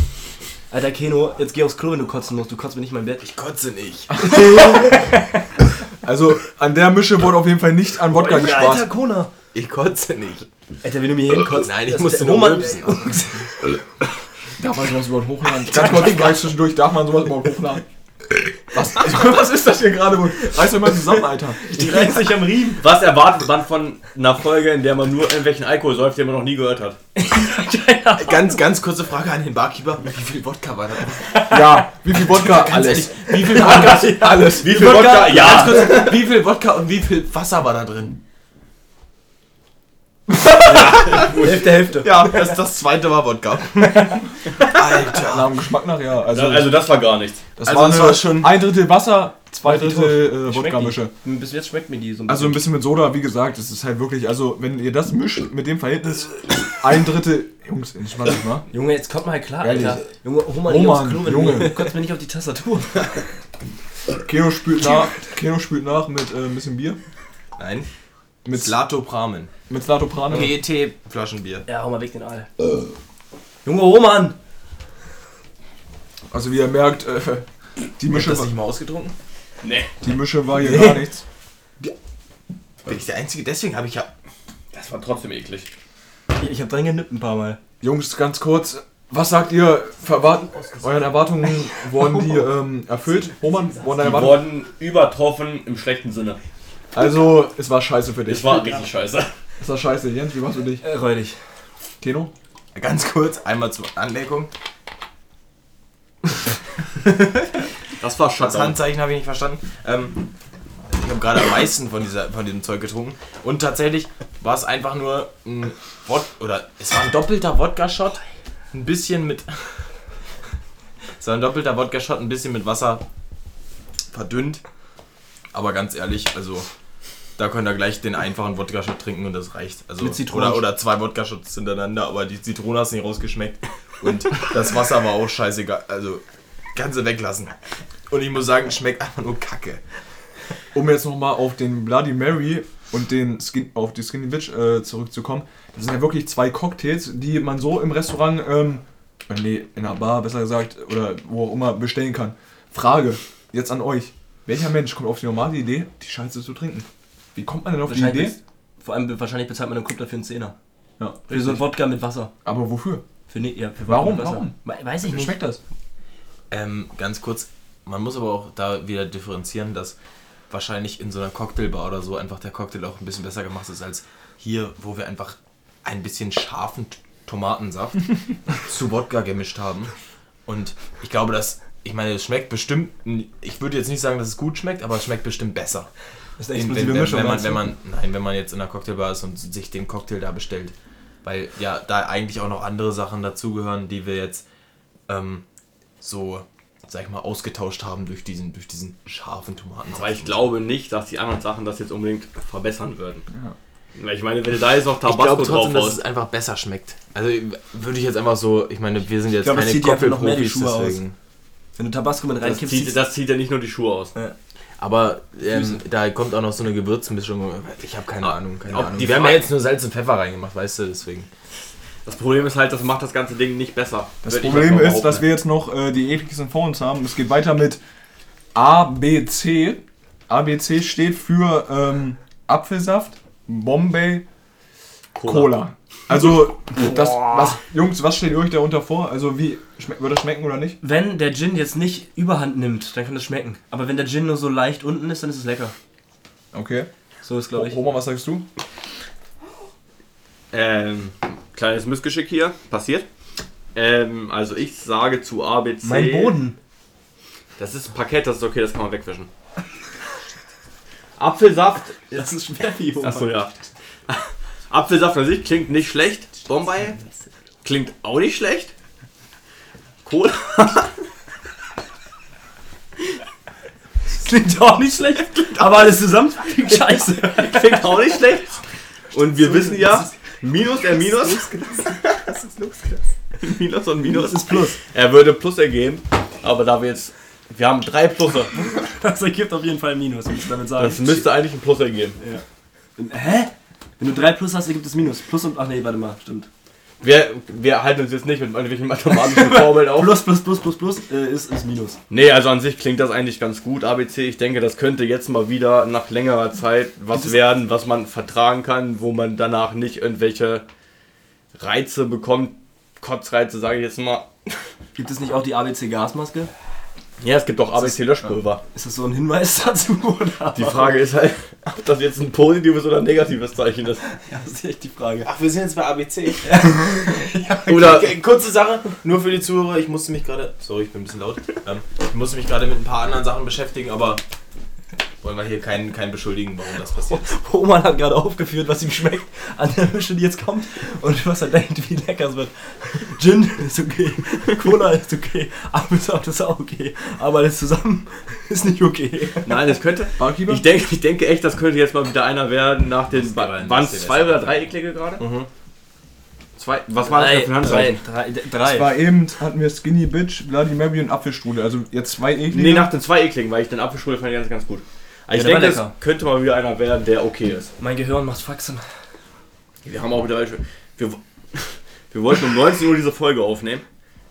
Alter, Keno, jetzt geh aufs Klo, wenn du kotzen musst. Du kotzt mir nicht mein Bett. Ich kotze nicht. Also an der Mische wurde auf jeden Fall nicht an Wodka Alter, gespart. Kona. Ich kotze nicht. Alter, wenn du mir hier hinkotzt. Nein, ich musste nur rülpsen. Darf man sowas überhaupt hochladen? Ganz kurz, gleich zwischendurch, darf man sowas überhaupt hochladen? Was, was ist das hier gerade? Reiß doch mal zusammen, Alter. Die reißt sich am Riemen. Was erwartet man von einer Folge, in der man nur irgendwelchen Alkohol säuft, den man noch nie gehört hat? Ganz, ganz kurze Frage an den Barkeeper. Wie viel Wodka war da? Ja, wie viel Wodka? Ganz Alles. ehrlich, wie viel Wodka? Alles. Wie viel Wodka? Ja! Ganz kurz, wie viel Wodka und wie viel Wasser war da drin? Hälfte, Hälfte. Ja, das, das zweite war Wodka. Alter. Nach dem Geschmack nach, ja. Also, Also das war gar nichts. das also war, das war schon- ein Drittel Wasser, zwei Drittel äh, Wodka-Mische. Bis jetzt schmeckt mir die so ein Also ein bisschen mit Soda, wie gesagt, das ist halt wirklich, also wenn ihr das mischt mit dem Verhältnis, ein Drittel, Jungs, entspannt euch mal. Junge, jetzt kommt mal klar, Ehrlich. Alter. Junge, hol mal Oh Mann, Klo, wenn Junge. du kotzt mir nicht auf die Tastatur. Keno spült nach, Keno spült nach mit äh, ein bisschen Bier. Nein. Mit, Slatopramen. mit Slatoprane. PET-Flaschenbier. Ja, hau mal weg den Aal. Junge Roman! Also wie ihr merkt, äh, die, Hast Mische, du das war- nicht mal ausgetrunken? Nee. die Mische war hier gar nichts. Bin ich der Einzige? Deswegen habe ich ja. Das war trotzdem eklig. Ich hab dran genippt ein paar Mal. Jungs, ganz kurz, was sagt ihr, euren Erwartungen wurden die ähm, erfüllt? Roman, wurden deine Die Erwartungen? wurden übertroffen im schlechten Sinne. Also, es war scheiße für dich. Es war richtig scheiße. Es war scheiße. Jens, wie war's für dich? Äh, räudig. Keno? Ganz kurz, einmal zur Anmerkung. Das war Das Shutdown. Handzeichen habe ich nicht verstanden. Ähm, ich habe gerade am meisten von, dieser, von diesem Zeug getrunken. Und tatsächlich war es einfach nur ein Wod oder es war ein doppelter Wodka-Shot. Ein bisschen mit. es war ein doppelter Wodka-Shot, ein bisschen mit Wasser verdünnt. Aber ganz ehrlich, also da könnt ihr gleich den einfachen Wodka-Shot trinken und das reicht. Also, Mit Zitronen- oder, oder zwei Wodka-Shots hintereinander, aber die Zitrone hast nicht rausgeschmeckt. Und das Wasser war auch scheißegal. Also kannst du weglassen. Und ich muss sagen, schmeckt einfach nur Kacke. Um jetzt nochmal auf den Bloody Mary und den Skin, auf die Skinny Bitch äh, zurückzukommen. Das sind ja wirklich zwei Cocktails, die man so im Restaurant, ähm, äh, nee, in einer Bar besser gesagt, oder wo auch immer bestellen kann. Frage, jetzt an euch. Welcher Mensch kommt auf die normale Idee, die Scheiße zu trinken? Wie kommt man denn auf die Idee? vor allem wahrscheinlich bezahlt man einen Club dafür einen Zehner. Ja, Für so ein Wodka mit Wasser. Aber wofür? Für, ne, ja, für Warum? Warum? We- Weiß ich Wie nicht. schmeckt das? Ähm, ganz kurz, man muss aber auch da wieder differenzieren, dass wahrscheinlich in so einer Cocktailbar oder so einfach der Cocktail auch ein bisschen besser gemacht ist als hier, wo wir einfach ein bisschen scharfen Tomatensaft zu Wodka gemischt haben. Und ich glaube, dass ich meine, es schmeckt bestimmt, ich würde jetzt nicht sagen, dass es gut schmeckt, aber es schmeckt bestimmt besser. Das ist eine Wenn, explosive wenn, wenn, Mischung. wenn, man, wenn man, nein, wenn man jetzt in einer Cocktailbar ist und sich den Cocktail da bestellt. Weil ja da eigentlich auch noch andere Sachen dazugehören, die wir jetzt ähm, so, sag ich mal, ausgetauscht haben durch diesen, durch diesen scharfen Tomaten. Aber ich glaube nicht, dass die anderen Sachen das jetzt unbedingt verbessern würden. Weil Ich meine, wenn du da jetzt noch Ich Tabasco glaube drauf trotzdem, dass es einfach besser schmeckt. Also würde ich jetzt einfach so, ich meine, wir sind jetzt glaube, das keine Cocktailprofis, Schuhe aus. Wenn du Tabasco mit das reinkippst, zieht, siehst- das zieht ja nicht nur die Schuhe aus. Aber ähm, da kommt auch noch so eine Gewürzmischung. Ich habe keine Ah, Ahnung, keine Ahnung. die wir haben ja jetzt nur Salz und Pfeffer reingemacht, weißt du, deswegen. Das Problem ist halt, das macht das ganze Ding nicht besser. Das Würde Problem ist, dass wir jetzt noch äh, die ekligsten vor uns haben. Es geht weiter mit ABC. ABC steht für ähm, Apfelsaft, Bombay, Cola. Also, das, was, Jungs, was stellt ihr euch darunter vor? Also, wie schmeck, wird das schmecken oder nicht? wenn der Gin jetzt nicht überhand nimmt, dann kann das schmecken. Aber wenn der Gin nur so leicht unten ist, dann ist es lecker. Okay. So ist, glaube ich. Roman, was sagst du? Ähm, kleines Missgeschick hier, passiert. Ähm, also ich sage zu ABC. Mein Boden. Das ist Parkett, das ist okay, das kann man wegwischen. Apfelsaft. Das ist schwer wie Achso, ja. Apfelsaft an sich klingt nicht schlecht. Bombay klingt auch nicht schlecht. Cola Klingt auch nicht schlecht. Aber alles zusammen klingt scheiße. klingt auch nicht schlecht. Und wir wissen ja, Minus der Minus. Was ist los? Minus und Minus. Das ist Plus. Er würde Plus ergeben, aber da wir jetzt. Wir haben drei Plusse. Das ergibt auf jeden Fall ein Minus, willst du damit sagen. Das müsste eigentlich ein Plus ergeben. Hä? Wenn du drei Plus hast, ergibt es Minus. Plus und. Ach nee, warte mal, stimmt. Wir, wir halten uns jetzt nicht mit irgendwelchen mathematischen Formeln auf. Plus, plus, plus, plus, plus äh, ist, ist Minus. Nee, also an sich klingt das eigentlich ganz gut, ABC. Ich denke, das könnte jetzt mal wieder nach längerer Zeit was werden, was man vertragen kann, wo man danach nicht irgendwelche Reize bekommt. Kotzreize, sage ich jetzt mal. Gibt es nicht auch die ABC-Gasmaske? Ja, es gibt auch ABC-Löschpulver. Ist das so ein Hinweis dazu? Oder? Die Frage ist halt, ob das jetzt ein positives oder ein negatives Zeichen ist. Ja, das ist echt die Frage. Ach, wir sind jetzt bei ABC. Oder Okay, kurze Sache, nur für die Zuhörer. Ich musste mich gerade. Sorry, ich bin ein bisschen laut. Ähm, ich musste mich gerade mit ein paar anderen Sachen beschäftigen, aber wollen wir hier keinen, keinen beschuldigen, warum das passiert ist. Roman hat gerade aufgeführt, was ihm schmeckt an der Mische, die jetzt kommt und was er denkt, wie lecker es wird. Gin ist okay, Cola ist okay, Apfelsaft ist auch okay, aber alles zusammen ist nicht okay. Nein, es könnte. Barkeeper? Ich denke, ich denke echt, das könnte jetzt mal wieder einer werden nach den. Waren es zwei oder drei eklige gerade? Zwei. Was war das Drei, denn für ein drei, Handzeichen? drei, Es drei. war eben, hatten wir Skinny Bitch, Bloody Mary und Apfelstrudel. Also jetzt zwei eklige. Nee, nach den zwei ekligen, weil ich den Apfelschule fand ich ganz, ganz gut. Aber ich der war denke, lecker. könnte mal wieder einer werden, der okay ist. Mein Gehirn macht Faxen. Wir haben auch wieder. Wir, wir wollten um 19 Uhr diese Folge aufnehmen.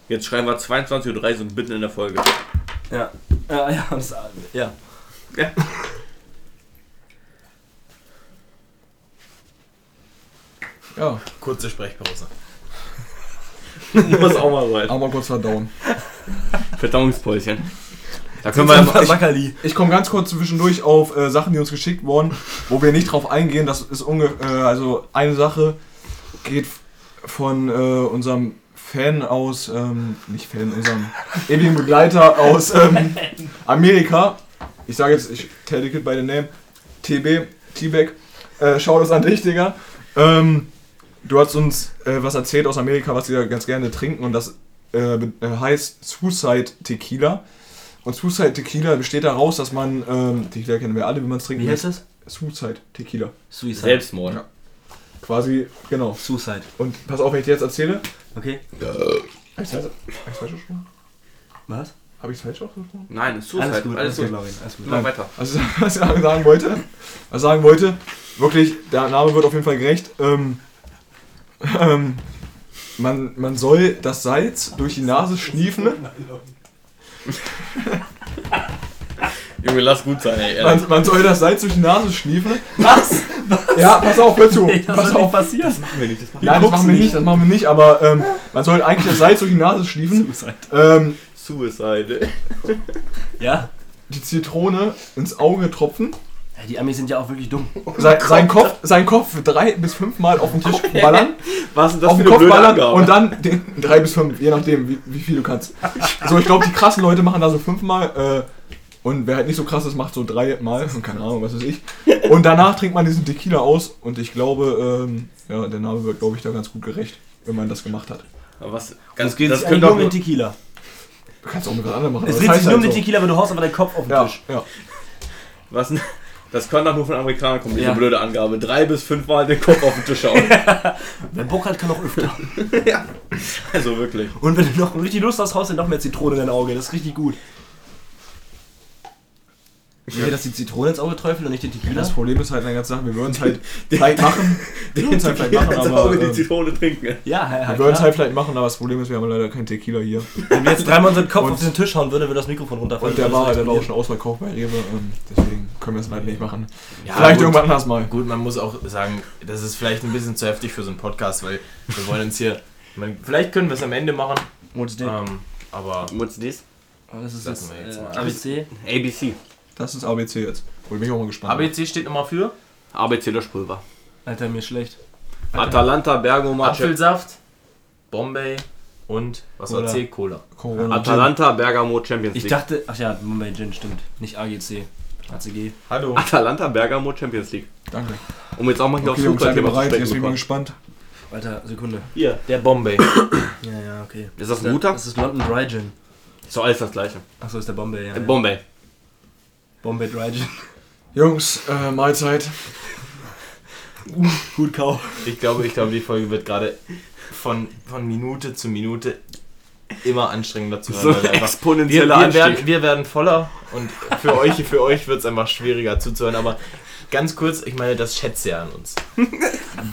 Jetzt schreiben wir 22.30 Uhr und mitten in der Folge. Ja, ja, ja, das, ja. Ja. Ja, Kurze Sprechpause. Muss auch mal sein. aber kurz verdauen. Verdauungspäuschen. Da können wir ja mal. Wackerli. Ich komme ganz kurz zwischendurch auf äh, Sachen, die uns geschickt wurden, wo wir nicht drauf eingehen. Das ist ungefähr, äh, also eine Sache geht von äh, unserem Fan aus, ähm, nicht Fan, unserem ewigen Begleiter aus ähm, Amerika. Ich sage jetzt, ich tell it by the name, TB, T-Back. Äh, schau das an dich, Digga. Ähm, du hast uns äh, was erzählt aus Amerika, was sie da ganz gerne trinken und das äh, äh, heißt Suicide Tequila. Und Suicide Tequila besteht daraus, dass man, ähm, Tequila kennen wir alle, wie man es trinken Wie heißt das? Suicide Tequila. Suicide. Selbstmord. Ja. Quasi, genau. Suicide. Und pass auf, wenn ich dir jetzt erzähle. Okay. Hab ich's falsch hab ich's falsch ausgesprochen? Was? Hab ich's falsch ausgesprochen? Nein, ist Suicide. Alles gut, Alles gut. Marvin, alles gut. Immer weiter. Also, was ich sagen wollte, was ich sagen wollte, wirklich, der Name wird auf jeden Fall gerecht. Ähm, ähm, man, man soll das Salz durch die Nase schniefen. Junge, lass gut sein, ey. Man, man soll das Salz durch die Nase schniefen. Was? Ja, pass auf, hör zu. Nee, das pass nicht auf. passieren. Machen wir nicht, das machen Nein, das machen wir nicht, das machen wir nicht, aber ähm, man soll eigentlich das Salz durch die Nase schniefen. Suicide. Ähm, Suicide. Ja? die Zitrone ins Auge tropfen. Ja, die Amis sind ja auch wirklich dumm. Sein, sein, Kopf, sein Kopf drei bis fünfmal auf den Tisch ballern, Was ist das auf für den Kopf ballern Angabe? und dann den, drei bis fünf, je nachdem, wie, wie viel du kannst. So, ich glaube, die krassen Leute machen da so fünfmal äh, und wer halt nicht so krass ist, macht so dreimal, keine Ahnung, was weiß ich. Und danach trinkt man diesen Tequila aus und ich glaube, ähm, ja, der Name wird, glaube ich, da ganz gut gerecht, wenn man das gemacht hat. Aber was, Das ganz, geht das sich nur um den Tequila. Du kannst auch mit was anderem machen. Es aber dreht das sich nur um halt den Tequila, aber du haust einfach deinen Kopf auf den Ja, Tisch. ja. was, das kann doch nur von Amerikanern kommen, diese Ja. blöde Angabe. Drei bis fünfmal den Kopf auf den Tisch hauen. Wer Bock hat, kann auch öfter. also wirklich. Und wenn du noch richtig Lust hast, haust du noch mehr Zitrone in dein Auge. Das ist richtig gut. Will ihr, dass die Zitrone ins Auge träufeln und nicht den Tequila? Das Problem ist halt eine ganze Sache, wir würden es halt vielleicht machen. Wir würden es halt vielleicht machen, aber. Auge die Ähm, Zitrone trinken. Ja, ja, wir ja würden es halt vielleicht machen, aber das Problem ist, wir haben leider keinen Tequila hier. Wenn wir jetzt dreimal unseren Kopf Und- auf den Tisch hauen würden, würde das Mikrofon runterfallen. Und der war, war auch schon ausverkauft bei Rewe, ähm, deswegen können wir es leider nicht machen. Ja, vielleicht gut. irgendwann anders mal. Gut, man muss auch sagen, das ist vielleicht ein bisschen zu heftig für so einen Podcast, weil wir wollen uns hier. Ich meine, vielleicht können wir es am Ende machen, What's that? ähm, aber What's this? das ist jetzt, wir jetzt äh, mal. ABC. ABC. Das ist ABC jetzt. Und bin ich auch mal gespannt. ABC steht immer für ABC Löschpulver. Alter, mir ist schlecht. Atalanta Bergamo Apfelsaft, Bombay und was war Cola. C? Cola. Corona. Atalanta Bergamo Champions Ich League. dachte, ach ja, Mumbai Gin stimmt. Nicht AGC. ACG. Hallo. Atalanta Bergamo Champions League. Danke. Um jetzt auch mal hier Okay, ihr Fußballthema zu sprechen Jetzt bin ich mal gespannt. Alter, Sekunde. Hier, der Bombay. Ja, ja, okay. Ist das ein guter? Das ist London Dry Gin. Ist doch alles das gleiche. Achso, ist der Bombay, ja. Äh, ja. Bombay. Bombay Dry Gin. Jungs, äh, Mahlzeit. Gut kau. Ich glaube, ich glaube, die Folge wird gerade von, von Minute zu Minute immer anstrengender zu hören. So ein wir wir, werden, wir werden voller und für euch, für euch wird es einfach schwieriger zuzuhören. Aber ganz kurz, ich meine, das schätzt ihr an uns.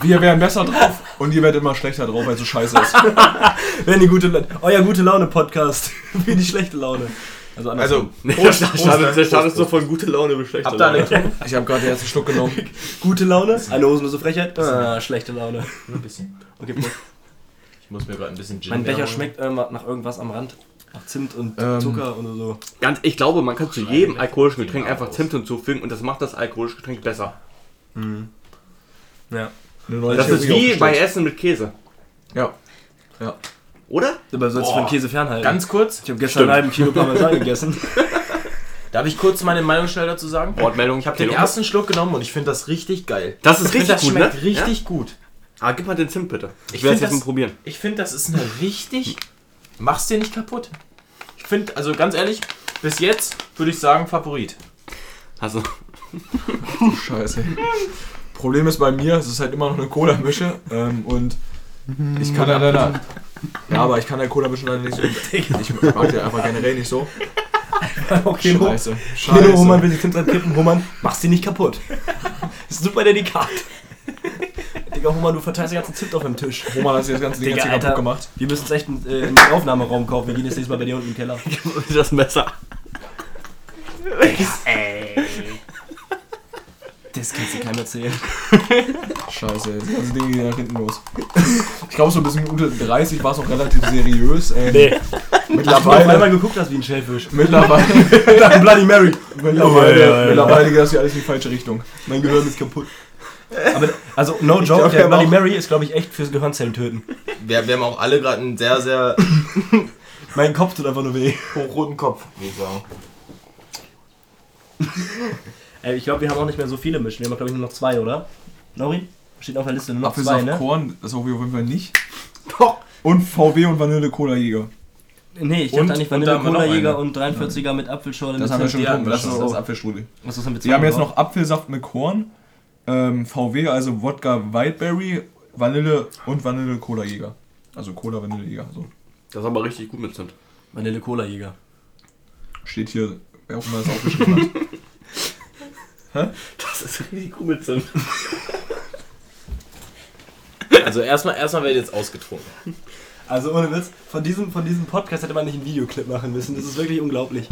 Wir wären besser drauf und ihr werdet immer schlechter drauf, weil es so scheiße ist. Wenn die gute Euer gute Laune Podcast. Wie die schlechte Laune. Also, Also, andersrum. Prost, der Prost, startet, der Prost, startet so von gute Laune bis schlechte eine Laune. Ich habe gerade den ersten Schluck genommen. gute Laune, eine hosenlose Frechheit, ah, schlechte Laune. Ein bisschen. Okay, Prost. Ich muss mir gerade ein bisschen Gin Mein Becher holen. schmeckt äh, nach irgendwas am Rand. Nach Zimt und Ähm, Zucker oder so. Ganz, ich glaube, man kann zu jedem alkoholischen Getränk einfach Zimt hinzufügen und das macht das alkoholische Getränk besser. Ja. Eine neue Das ist wie bei. Essen mit Käse. Ja. Oder? Dabei sollst du von Käse fernhalten. Ganz kurz, ich habe gestern einen halben Kilo Parmesan gegessen. darf ich kurz meine Meinung schnell dazu sagen? Wortmeldung. Ich habe den ersten Schluck genommen und ich finde das richtig geil. Das ist Ich finde, richtig das gut, schmeckt ne? richtig gut. Ah, gib mal den Zimt bitte. Ich werde find es jetzt das- mal probieren. Ich finde, das ist eine richtig. Mach's dir nicht kaputt. Ich finde, also ganz ehrlich, bis jetzt würde ich sagen Favorit. Also, Scheiße. Problem ist bei mir, es ist halt immer noch eine Cola-Mische ähm, und ich kann leider. Ja, aber ich kann der Cola-Mische leider nicht so. Ich mag die einfach generell nicht so. okay, Scheiße. Kino, Hohmann Scheiße. will die Zimt dran kippen. Hohmann, mach's dir nicht kaputt. ist super delikat. Digga, Hohmann, du verteilst den ganzen Zimt auf dem Tisch. Roman hat sich das ganze Ding jetzt kaputt gemacht. Wir müssen uns echt einen, äh, einen Aufnahmeraum kaufen. Wir gehen jetzt nächstes Mal bei dir unten im Keller. das Messer. Das kannst du keinem erzählen. Scheiße, das ganze Ding geht nach hinten los. Ich glaube, so bis Minute 30 war es noch relativ seriös. Ähm, Nee. Ach, Mittlerweile. einmal geguckt hast wie ein Schellfisch. Mittlerweile, Dann Bloody Mary. mittlerweile, Ja, ja, ja. mittlerweile geht das hier alles in die falsche Richtung. Mein Gehirn ist kaputt. Aber, also, no joke, glaub, der Bloody auch- Mary ist, glaube ich, echt fürs Gehirnzellen töten. Wir, wir haben auch alle gerade einen sehr, sehr Mein Kopf tut einfach nur weh. hochroten Kopf, würde ich sagen. Ey, ich glaube, wir haben auch nicht mehr so viele Mischen. Wir haben, glaube ich, nur noch zwei, oder? Laurin? Steht auf der Liste nur noch zwei, Apfelsaft ne? Korn, das auf jeden Fall nicht. Und VW und Vanille Cola Jäger. Nee, ich Und- dachte eigentlich und da Vanille haben wir Cola Jäger und 43er mit Apfelschorle Das mit haben wir schon getrunken, das das ist das so. Apfelstrudel. Was ist denn mit Wir haben jetzt noch Apfelsaft mit Korn, ähm, VW, also Wodka Whiteberry, Vanille und Vanille Cola Jäger. Also Cola Vanille Jäger. So. Das ist aber richtig gut mit Zimt. Vanille Cola Jäger. Steht hier, wer auch immer das aufgeschrieben hat. Das ist richtig gut mit. Also erstmal erstmal wird jetzt ausgetrunken. Also ohne Witz, von diesem, von diesem Podcast hätte man nicht einen Videoclip machen müssen. Das ist wirklich unglaublich.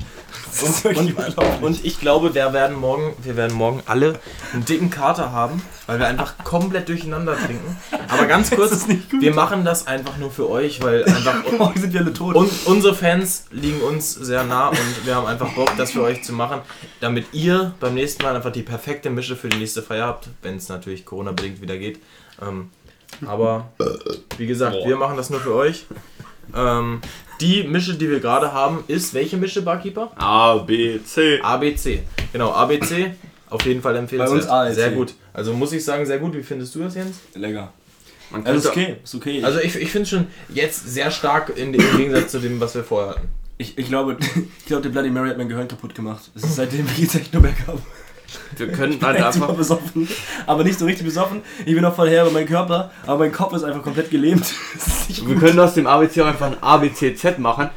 Das ist wirklich Und, unglaublich. und ich glaube, wir werden morgen, wir werden morgen alle einen dicken Kater haben, weil wir einfach komplett durcheinander trinken. Aber ganz kurz, ist nicht gut. wir machen das einfach nur für euch, weil einfach Morgen sind wir alle tot. und unsere Fans liegen uns sehr nah und wir haben einfach Bock, das für euch zu machen, damit ihr beim nächsten Mal einfach die perfekte Mische für die nächste Feier habt, wenn es natürlich Corona-bedingt wieder geht. Ähm, aber wie gesagt, wir machen das nur für euch. Ähm, die Mische, die wir gerade haben, ist welche Mische, Barkeeper? A, B, C. ABC. Genau, ABC. Auf jeden Fall empfehlenswert. Bei uns ALC. Sehr gut. Also muss ich sagen, sehr gut. Wie findest du das, Jens? Lecker. Man Also ist okay, ist okay. Also ich, ich finde es schon jetzt sehr stark in, im Gegensatz zu dem, was wir vorher hatten. ich, ich glaube, ich glaube, der Bloody Mary hat mein Gehirn kaputt gemacht. Es ist seitdem geht's echt nur bergab. Wir echt super einfach. besoffen. Aber nicht so richtig besoffen. Ich bin noch voll her über meinen Körper, aber mein Kopf ist einfach komplett gelähmt. Wir können aus dem ABC auch einfach ein ABCZ machen,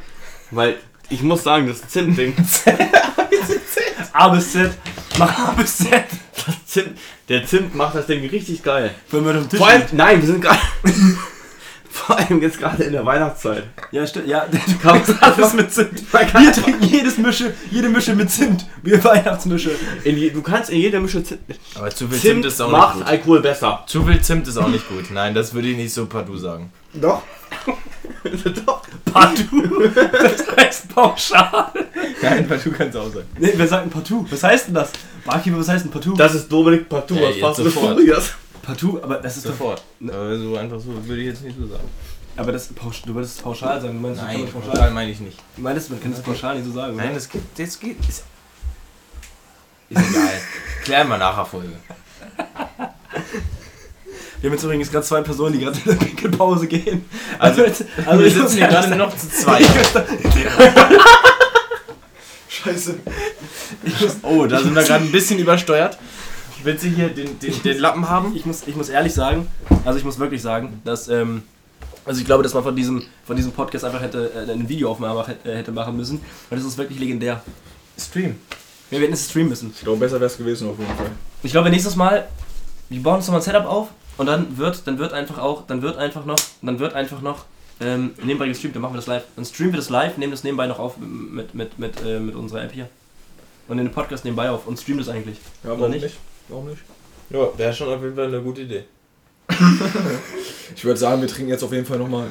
weil ich muss sagen, das Zimt-Ding, A bis Z. Mach A bis Z. das Zimt, der Zimt macht das Ding richtig geil. Wenn wir auf dem Tisch Vor allem, nein, wir sind gerade. Vor allem jetzt gerade in der Weihnachtszeit. Ja, stimmt. Ja, du Kann kannst alles mit Zimt. Kann Wir trinken jedes Mische, jede Mische mit Zimt. Wir Weihnachtsmische. in je, du kannst in jeder Mische Zimt. Aber zu viel Zimt, Zimt ist auch macht nicht gut. Alkohol besser. Zu viel Zimt ist auch nicht gut. Nein, das würde ich nicht so partout sagen. Doch. Doch. Partout. Das heißt pauschal. Nein, partout kannst du auch sagen. Nee, wer sagt ein Partout? Was heißt denn das? Barkeeper, was heißt ein Partout? Das ist Dominik Partout Ey, aus jetzt Fast and sofort. Furious. Partout, aber das ist doch. Sofort. Aber so einfach so würde ich jetzt nicht so sagen. Aber das du würdest es pauschal sagen. Du meinst, Nein, pauschal. pauschal meine ich nicht. Du meinst, man kann das pauschal nicht so sagen. Nein, oder? das geht. Das geht. Ist, ist egal. Klären wir nachher Folge. Wir haben jetzt übrigens gerade zwei Personen, die gerade in der Pinkelpause gehen. Also, jetzt- also wir muss sitzen hier gerade noch zu zweit. Scheiße. Oh, da sind wir gerade ein bisschen übersteuert. Willst du hier den, den, den Lappen haben? Ich muss, ich muss ehrlich sagen, also ich muss wirklich sagen, dass, ähm, also ich glaube, dass man von diesem, von diesem Podcast einfach hätte äh, eine Videoaufnahme hätte, hätte machen müssen. Und das ist wirklich legendär. Stream. Wir hätten es streamen müssen. Ich glaube, besser wäre es gewesen auf jeden Fall. Ich glaube, nächstes Mal, wir bauen uns nochmal ein Setup auf und dann wird, dann wird einfach auch, dann wird einfach noch, dann wird einfach noch ähm, nebenbei gestreamt, dann machen wir das live. Dann streamen wir das live, nehmen das nebenbei noch auf mit, mit, mit, äh, mit unserer App hier. Und nehmen den Podcast nebenbei auf und streamen das eigentlich. Ja, warum warum nicht? nicht? Warum nicht? Ja, wäre schon auf jeden Fall eine gute Idee. Ich würde sagen, wir trinken jetzt auf jeden Fall nochmal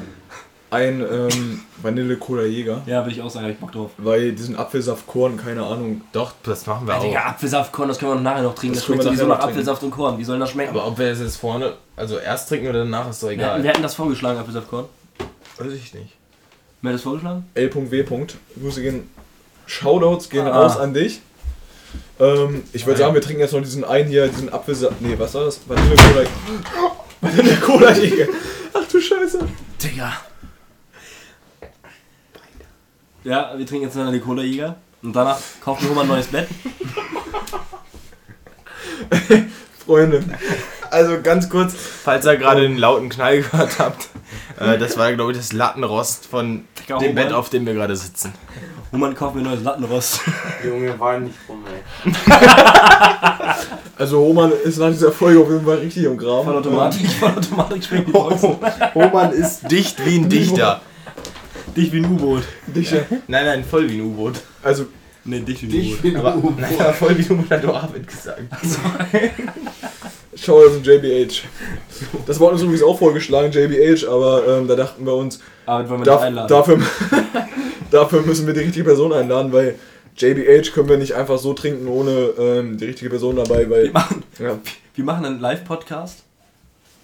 ein ähm, Vanille Cola Jäger. Ja, würde ich auch sagen, hab ich Bock drauf. Weil diesen Apfelsaft-Korn, keine Ahnung. Doch, das machen wir Ja, auch. Digga, Apfelsaft, Korn, das können wir noch nachher noch trinken. Das, Das können schmeckt wir sowieso nach. Apfelsaft und Korn. Wie soll das schmecken? Aber ob wir es jetzt vorne, also erst trinken oder danach, ist doch wir, hätten, egal. wir hätten das vorgeschlagen, Apfelsaft, Korn. Weiß ich nicht. Wer hat das vorgeschlagen? L.W. Grüße gehen. Shoutouts gehen Ah. raus an dich. Ähm, ich würde sagen, wir trinken jetzt noch diesen einen hier, diesen Apfelsaft. Nee, was war das? Vanille Cola. Vanille Cola Jäger. Ach du Scheiße. Digga. Ja, wir trinken jetzt noch eine Cola-Jäger. Und danach kaufen wir mal ein neues Bett. Freunde. Also ganz kurz, falls ihr gerade den lauten Knall gehört habt, äh, das war glaube ich das Lattenrost von Digga, dem Bett, auf dem wir gerade sitzen. Roman kauft mir ein neues Lattenrost. Junge, war nicht rum, ey. Also Roman ist nach dieser Folge auf jeden Fall richtig im Graben. Voll Automatik, voll Automatik springen die Boxen. Roman ist dicht wie ein Dichter. Dich wie ein U-Boot. Dichter. Nein, nein, voll wie ein U-Boot. Also, Ne, dich wie ein U-Boot. Aber nein, aber voll wie ein U-Boot hat David gesagt. schau das in JBH. Das war uns übrigens auch vorgeschlagen, JBH, aber ähm, da dachten wir uns, Aber wollen wir nicht darf, einladen. dafür, dafür müssen wir die richtige Person einladen, weil JBH können wir nicht einfach so trinken ohne ähm, die richtige Person dabei, weil wir, machen, ja, wir machen einen Live-Podcast,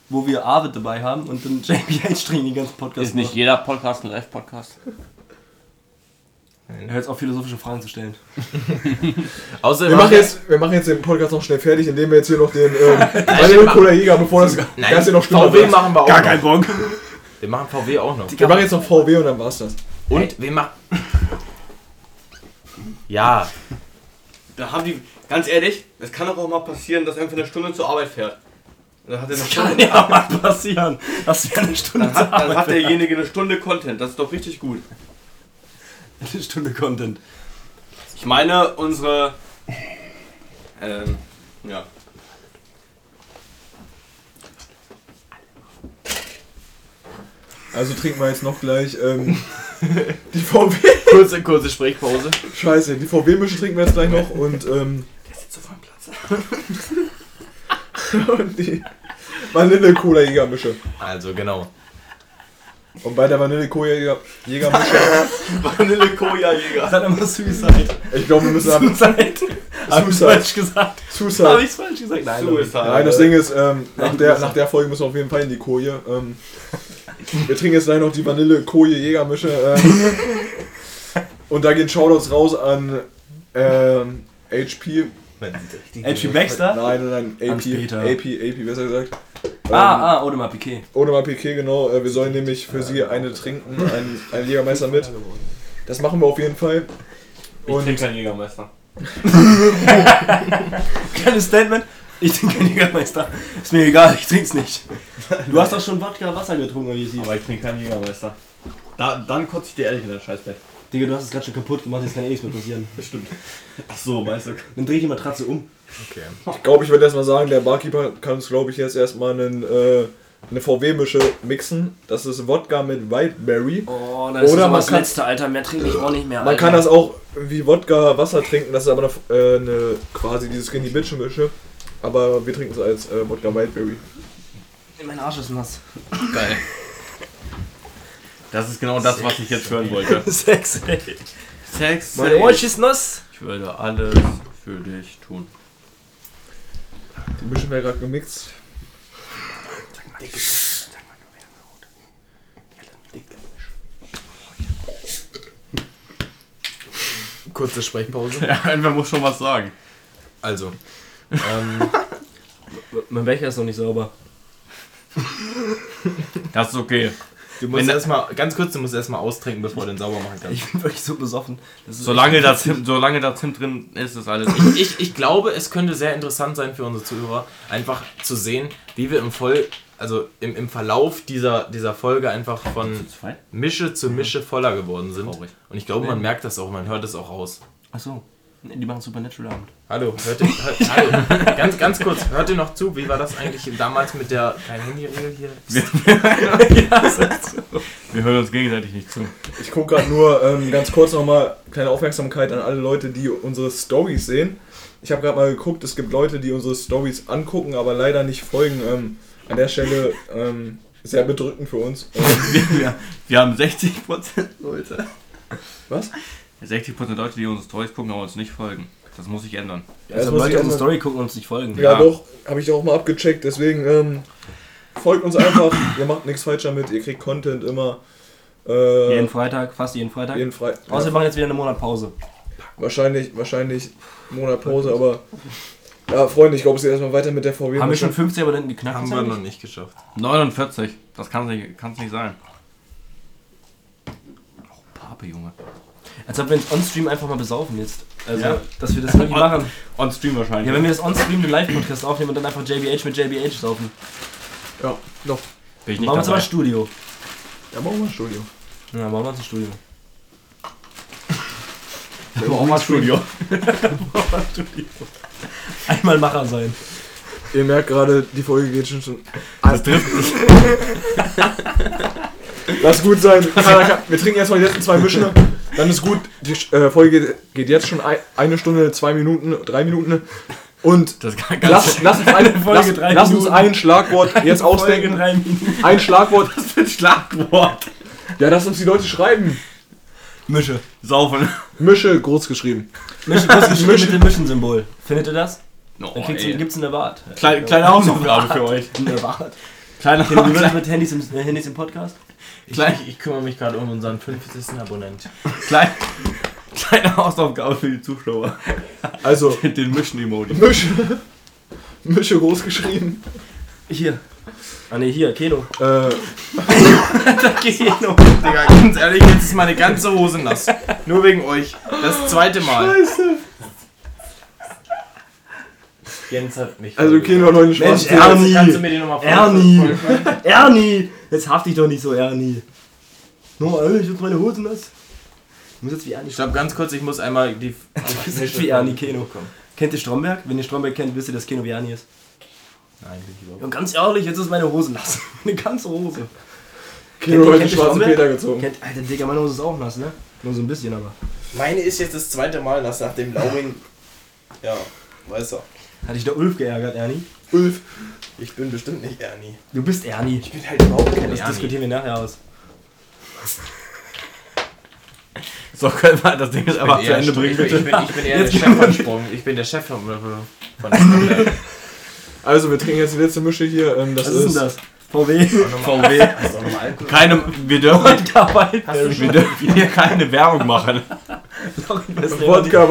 wo wir Arvid dabei haben und dann JBH trinken den ganzen Podcast. Ist nicht jeder Podcast ein Live-Podcast? Er hört jetzt auf philosophische Fragen zu stellen. Außerdem wir machen, jetzt, wir machen jetzt den Podcast noch schnell fertig, indem wir jetzt hier noch den ähm, Cola Jäger, bevor das Ganze noch schlimmer VW wird. machen wir auch Gar noch. kein Bock. Wir machen VW auch noch. Wir machen jetzt noch VW und dann war's das. Und wir machen... Ja, Da haben die, ganz ehrlich, es kann doch auch mal passieren, dass er einfach eine Stunde zur Arbeit fährt. Dann hat er eine Das kann Stunde, ja mal passieren. Das wäre eine Stunde dann hat, zur dann Arbeit. hat derjenige eine Stunde Content. Das ist doch richtig gut. Eine Stunde Content. Ich meine, unsere. Ähm, ja. Also trinken wir jetzt noch gleich ähm, die VW. Kurze, kurze Sprechpause. Scheiße, die VW-Mische trinken wir jetzt gleich noch und, ähm, Der sitzt auf meinem Platz. und die Vanille-Cola-Jägermische. Also, genau. Und bei der Vanille-Cola-Jägermische, Vanille Koja Jäger. Das hat immer Suicide. ich glaube, wir müssen ab. Suicide. Hab Suicide. falsch gesagt? Hab Suicide. ich's falsch gesagt? Nein. Suicide. Nein, das Ding ist, ähm, nach, der, nach der Folge müssen wir auf jeden Fall in die Koje. Ähm, wir trinken jetzt gleich noch die Vanille-Koje-Jägermische. Ähm, und da gehen Shoutouts raus an ähm, HP. HP Baxter? Nein, nein, nein, AP. AP, AP, besser gesagt. Ähm, Ah, ah, Audemars Piquet. Ohne mal Piquet, genau. Äh, wir sollen nämlich für sie eine trinken, einen, einen Jägermeister mit. Das machen wir auf jeden Fall. Und keinen Jägermeister. Kleines Statement. Ich trinke keinen Jägermeister. Ist mir egal, ich trink's nicht. Du hast doch schon Wodka Wasser getrunken, wie sie. Aber ich trinke keinen Jägermeister. Da, dann kotze ich dir ehrlich in das Scheißbett. Digga, du hast es gerade schon kaputt gemacht, jetzt kann eh nichts mehr passieren. Bestimmt. Ach so, meinst du? Dann dreh die Matratze um. Okay. ich glaube, ich würde erstmal sagen, der Barkeeper kann uns, glaube ich, jetzt erstmal einen, äh, eine VW-Mische mixen. Das ist Wodka mit Whiteberry. Oh, das ist Oder man das kann- letzte, Alter. Mehr trinke ich auch nicht mehr, Man kann das auch wie Wodka Wasser trinken, das ist aber eine, äh, eine quasi diese Skinny Bitch Mische. Aber wir trinken es als äh, Wodka Whiteberry. Mein Arsch ist nass. Geil. Das ist genau das, was ich jetzt hören wollte. Sex, ey. Sex. Mein Arsch ist nass. Ich würde alles für dich tun. Die Mische wäre gerade gemixt. Kurze Sprechpause. Ja, irgendwer muss schon was sagen. Also. Ähm, Mein Becher ist noch nicht sauber. Das ist okay. du musst erstmal, ganz kurz, du musst erstmal austrinken, bevor du den sauber machen kannst. Ich bin wirklich so besoffen. Das Solange echt da Zimt, solange da Zimt drin ist, ist alles. Ich, ich, ich glaube, es könnte sehr interessant sein für unsere Zuhörer, einfach zu sehen, wie wir im Voll, also im, im Verlauf dieser, dieser Folge einfach von? Mische zu Mische voller geworden sind. Und ich glaube, man merkt das auch, man hört es auch raus. Achso. Nee, die machen Supernatural Abend. Hallo, hört ihr, hört, hallo, ganz, ganz kurz, hört ihr noch zu? Wie war das eigentlich damals mit der kein Handy-Regel hier? Wir hören uns gegenseitig nicht zu. Ich gucke gerade nur ähm, ganz kurz nochmal kleine Aufmerksamkeit an alle Leute, die unsere Stories sehen. Ich habe gerade mal geguckt, es gibt Leute, die unsere Stories angucken, aber leider nicht folgen. Ähm, an der Stelle ähm, sehr bedrückend für uns. Ähm, Wir, wir, wir haben 60% Leute. was? 60% Leute, die unsere Stories gucken, aber uns nicht folgen. Das muss sich ändern. Ja, Also Leute unsere. Story gucken und uns nicht folgen. Ja, Ja. doch, habe ich auch mal abgecheckt. Deswegen ähm, folgt uns einfach. ihr macht nichts falsch damit. Ihr kriegt Content immer. Äh, Jeden Freitag, fast jeden Freitag. jeden Fre Außer wir machen jetzt wieder eine Monat Pause. Wahrscheinlich, wahrscheinlich einen Monat Pause, aber. Ja, Freunde, ich glaube, es geht erstmal weiter mit der VW. Haben wir schon 50 Abonnenten geknackt? Haben wir noch nicht geschafft. 49. Das kann nicht, kann's nicht sein. Oh, Pape, Junge. Als ob wir uns on-stream einfach mal besaufen jetzt. Also, Ja. dass wir das wirklich machen. On Stream wahrscheinlich. Ja, wenn wir das on-stream den Live-Podcast aufnehmen und dann einfach JBH mit JBH saufen. Ja, doch. Bin ich Machen nicht wir uns aber dabei. Studio. Ja, machen wir ein Studio. Ja, machen wir uns ein Studio. Wir brauchen mal ein Studio. Einmal Macher sein. Ihr merkt gerade, die Folge geht schon schon. Das trifft Lass gut sein. Wir trinken erstmal die letzten zwei Mischen. Dann ist gut. Die äh, Folge geht, jetzt schon ein, eine Stunde, zwei Minuten, drei Minuten. Und lass, lass, uns, ein, Folge lass, drei lass uns ein Schlagwort jetzt ausdenken. Ein Schlagwort. für ein Schlagwort. Ja, lass uns die Leute schreiben. Mische. Saufen. Mische groß geschrieben. Mische, groß geschrieben mit dem Mischen-Symbol. Findet ihr das? Oh, Dann gibt's einen Award. Kleine, kleine Hausaufgabe für euch. Ein Award. Kleine, kleine, mit Handys im, Handys im Podcast? Ich, ich, ich kümmere mich gerade um unseren 50. Abonnent. kleine, kleine Hausaufgabe für die Zuschauer. Also, Mit den Mischen-Emoji. Mische. Mische groß geschrieben. Hier. Ah ne, hier, Keno. Äh, Keno. Digga, ganz ehrlich, jetzt ist meine ganze Hose nass. Nur wegen euch. Das zweite Mal. Jens hat mich. also, Kino hat heute einen Mensch, schwarzen Ernie. Kannst du mir die nochmal Ernie. Ernie! Jetzt haft dich doch nicht so, Ernie. No, Alter, ich hab meine Hose nass. Ich muss jetzt wie Ernie Ich glaube, ganz kurz, ich muss einmal die. Du bist wie Ernie Keno. Kennt ihr Stromberg? Wenn ihr Stromberg kennt, wisst ihr, dass Keno wie Ernie ist. Nein, bin ich überhaupt Und ganz ehrlich, jetzt ist meine Hose nass. Eine ganze Hose. Kino ihr- hat die ihr schwarze Stromberg? Peter gezogen. Kennt, Alter, Digga, meine Hose ist auch nass, ne? Nur so ein bisschen, aber. Meine ist jetzt das zweite Mal, dass nach dem Lauring. Ja, weiß er. Hat dich der Ulf geärgert, Ernie? Ulf. Ich bin bestimmt nicht Ernie. Du bist Ernie. Ich bin halt überhaupt kein Das Ernie. diskutieren wir nachher aus. So, können wir das Ding jetzt einfach zu Ende bringen, ich bin, bitte. ich bin, ich bin eher der Chef von Sprung. Ich bin der Chef von, von Sprung. Also, wir trinken jetzt die letzte Mische hier. Ähm, das Was ist denn das? VW. VW. Keine, wir dürfen, du wir dürfen hier keine Werbung machen. Wodka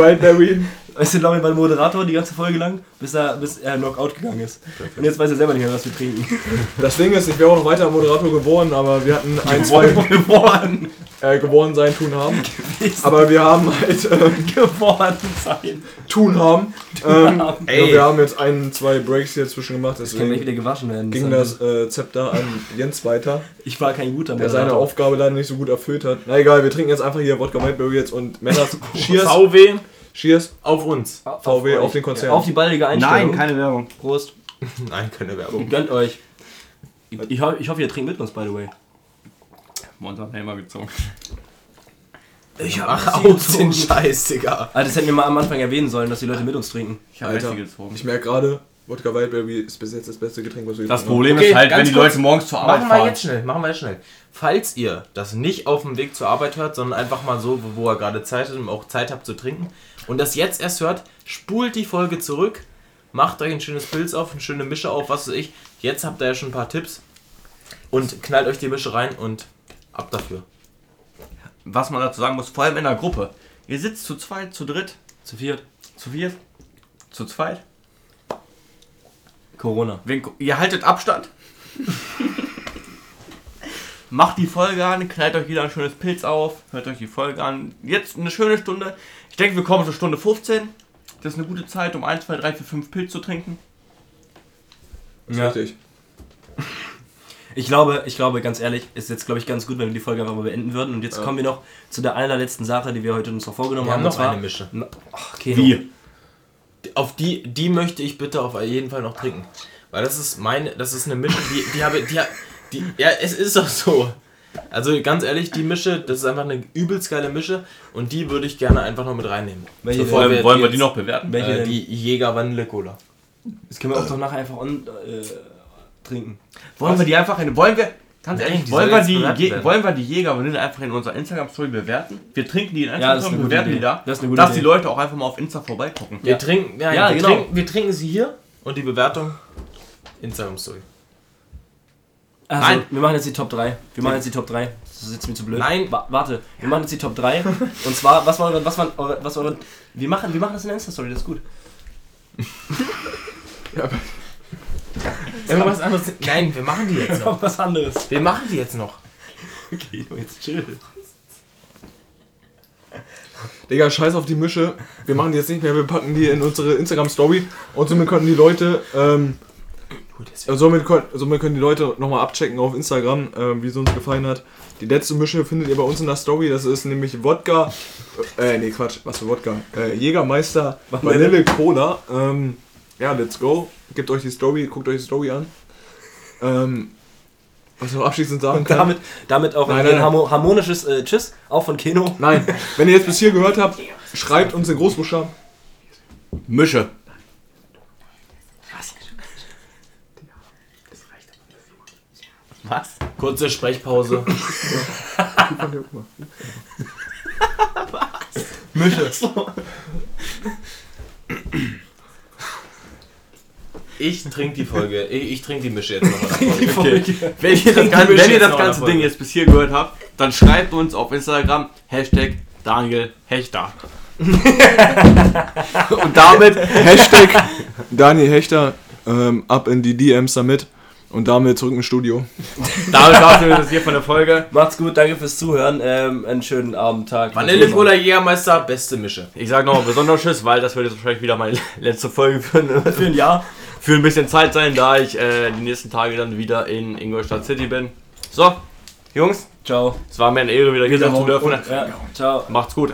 Weißt du, Laurin war Moderator die ganze Folge lang, bis er, bis er Knockout gegangen ist. Und jetzt weiß er selber nicht mehr, was wir trinken. Das Ding ist, ich wäre auch noch weiter Moderator geworden, aber wir hatten ein, zwei geworden. äh, geworden sein, tun haben. Aber wir haben halt ähm, geworden sein. tun haben. Ähm, Ey. ja, wir haben jetzt ein, zwei Breaks hier zwischen gemacht, Das kann deswegen wieder gewaschen werden. ging das äh, Zepter an Jens weiter, Ich war kein guter der seine Moderator. Aufgabe leider nicht so gut erfüllt hat. Na egal, wir trinken jetzt einfach hier Wodka Wildberry jetzt und Männers. Cheers. VW Cheers. auf uns. VW auf den Konzern. Auf die baldige Einstellung. Nein, keine Werbung. Prost. Nein, keine Werbung. Gönnt euch. Ich, ho- ich hoffe, ihr trinkt mit uns, by the way. Monster Helmer gezogen. Ich hab mach aus den. Scheiß, Digga. Alter, das hätten wir mal am Anfang erwähnen sollen, dass die Leute mit uns trinken. Ich habe Alter. Gezogen. Ich merke gerade, Wodka Wildberry ist bis jetzt das beste Getränk, was wir Das. Problem Okay, ist halt, wenn die kurz. Leute morgens zur Arbeit Machen wir fahren. jetzt schnell, machen wir jetzt schnell. Falls ihr das nicht auf dem Weg zur Arbeit hört, sondern einfach mal so, wo, wo ihr gerade Zeit habt und auch Zeit habt zu trinken und das jetzt erst hört, spult die Folge zurück, macht euch ein schönes Pilz auf, eine schöne Mische auf, was weiß ich. Jetzt habt ihr ja schon ein paar Tipps und knallt euch die Mische rein und ab dafür. Was man dazu sagen muss, vor allem in der Gruppe. Ihr sitzt zu zweit, zu dritt, Zu viert. zu viert, zu zweit. Corona. Ihr haltet Abstand. Macht die Folge an, knallt euch wieder ein schönes Pilz auf, hört euch die Folge an. Jetzt eine schöne Stunde. Ich denke, wir kommen zur Stunde 15. Das ist eine gute Zeit, um 1, 2, 3, 4, 5 Pilz zu trinken. Das Ja. richtig. Ich glaube, ich glaube, ganz ehrlich, ist jetzt, glaube ich, ganz gut, wenn wir die Folge einfach mal beenden würden. Und jetzt Ja. kommen wir noch zu der allerletzten Sache, die wir heute uns noch vorgenommen Wir haben haben. noch und zwar- eine Mische. Na, Ach, okay. Wie? Auf die, die möchte ich bitte auf jeden Fall noch trinken. Weil das ist meine, das ist eine Mische, die, die habe, die, die, ja, es ist doch so. Also ganz ehrlich, die Mische, das ist einfach eine übelst geile Mische und die würde ich gerne einfach noch mit reinnehmen. Welche Bevor denn? wir Wollen wir die noch bewerten? Welche Äh, die Jäger Vanille Cola. Das können wir auch doch nachher einfach on, äh, trinken. Wollen wir die einfach in. Wollen wir. Ganz Nein, ehrlich, die wollen wir die, Je- wollen wir die Jäger Vanille einfach in unserer Instagram-Story bewerten? Wir trinken die in Ja, das ist eine Instagram, gute bewerten Idee. die da. Das ist eine gute dass Idee. die Leute auch einfach mal auf Insta vorbeigucken. Wir, Ja. trinken, ja, Ja, wir, genau. trinken, wir trinken sie hier und die Bewertung Instagram Story. Also, Nein. wir machen jetzt die Top 3. Wir machen jetzt die Top 3. Das ist jetzt mir zu blöd. Nein. Wa warte, wir machen jetzt die Top 3. Und zwar, was war eure, was waren eure, was eure, wir machen, wir machen das in der Insta-Story, das ist gut. Irgendwas anderes? Nein, wir machen die jetzt noch. was anderes. Wir machen die jetzt noch. Okay, jetzt chill. Digga, scheiß auf die Mische. Wir machen die jetzt nicht mehr, wir packen die in unsere Instagram-Story und somit können die Leute, ähm, äh, somit, kon- somit können die Leute nochmal abchecken auf Instagram, ähm, wie es uns gefallen hat. Die letzte Mische findet ihr bei uns in der Story, das ist nämlich Wodka, äh, nee, Quatsch, was für Wodka? Äh, Jägermeister Vanille Cola. Ähm, ja, let's go. Gebt euch die Story, guckt euch die Story an. Ähm, was ich noch abschließend sagen Und kann. damit, damit auch Nein, ein nein, nein. harmo- harmonisches äh, Tschüss, auch von Keno. Nein, wenn ihr jetzt bis hier gehört habt, schreibt uns in Großbuchstaben. Mische. Was? Kurze Sprechpause. Mische. Ich trinke die Folge. Ich, ich trinke die Mische jetzt noch. in der Die Folge. Folge. Wenn ihr das, Trinken Gan- wir wenn ihr das ganze Ding jetzt bis hier gehört habt, dann schreibt uns auf Instagram Hashtag Daniel Hechter. Und damit Hashtag Daniel Hechter ähm, ab in die DMs damit. Und damit zurück ins Studio. Damit war's das hier von der Folge. Macht's gut, danke fürs Zuhören. Ähm, einen schönen Abend, Tag. Vanille Cola Jägermeister, beste Mische. Ich sage nochmal besonders Tschüss, weil das wird jetzt wahrscheinlich wieder meine letzte Folge für, ein- Für ein Jahr. für ein bisschen Zeit sein, da ich äh, die nächsten Tage dann wieder in Ingolstadt City bin. So, Jungs, Ciao. es war mir eine Ehre, wieder hier sein zu dürfen. Ja, ciao. Macht's gut.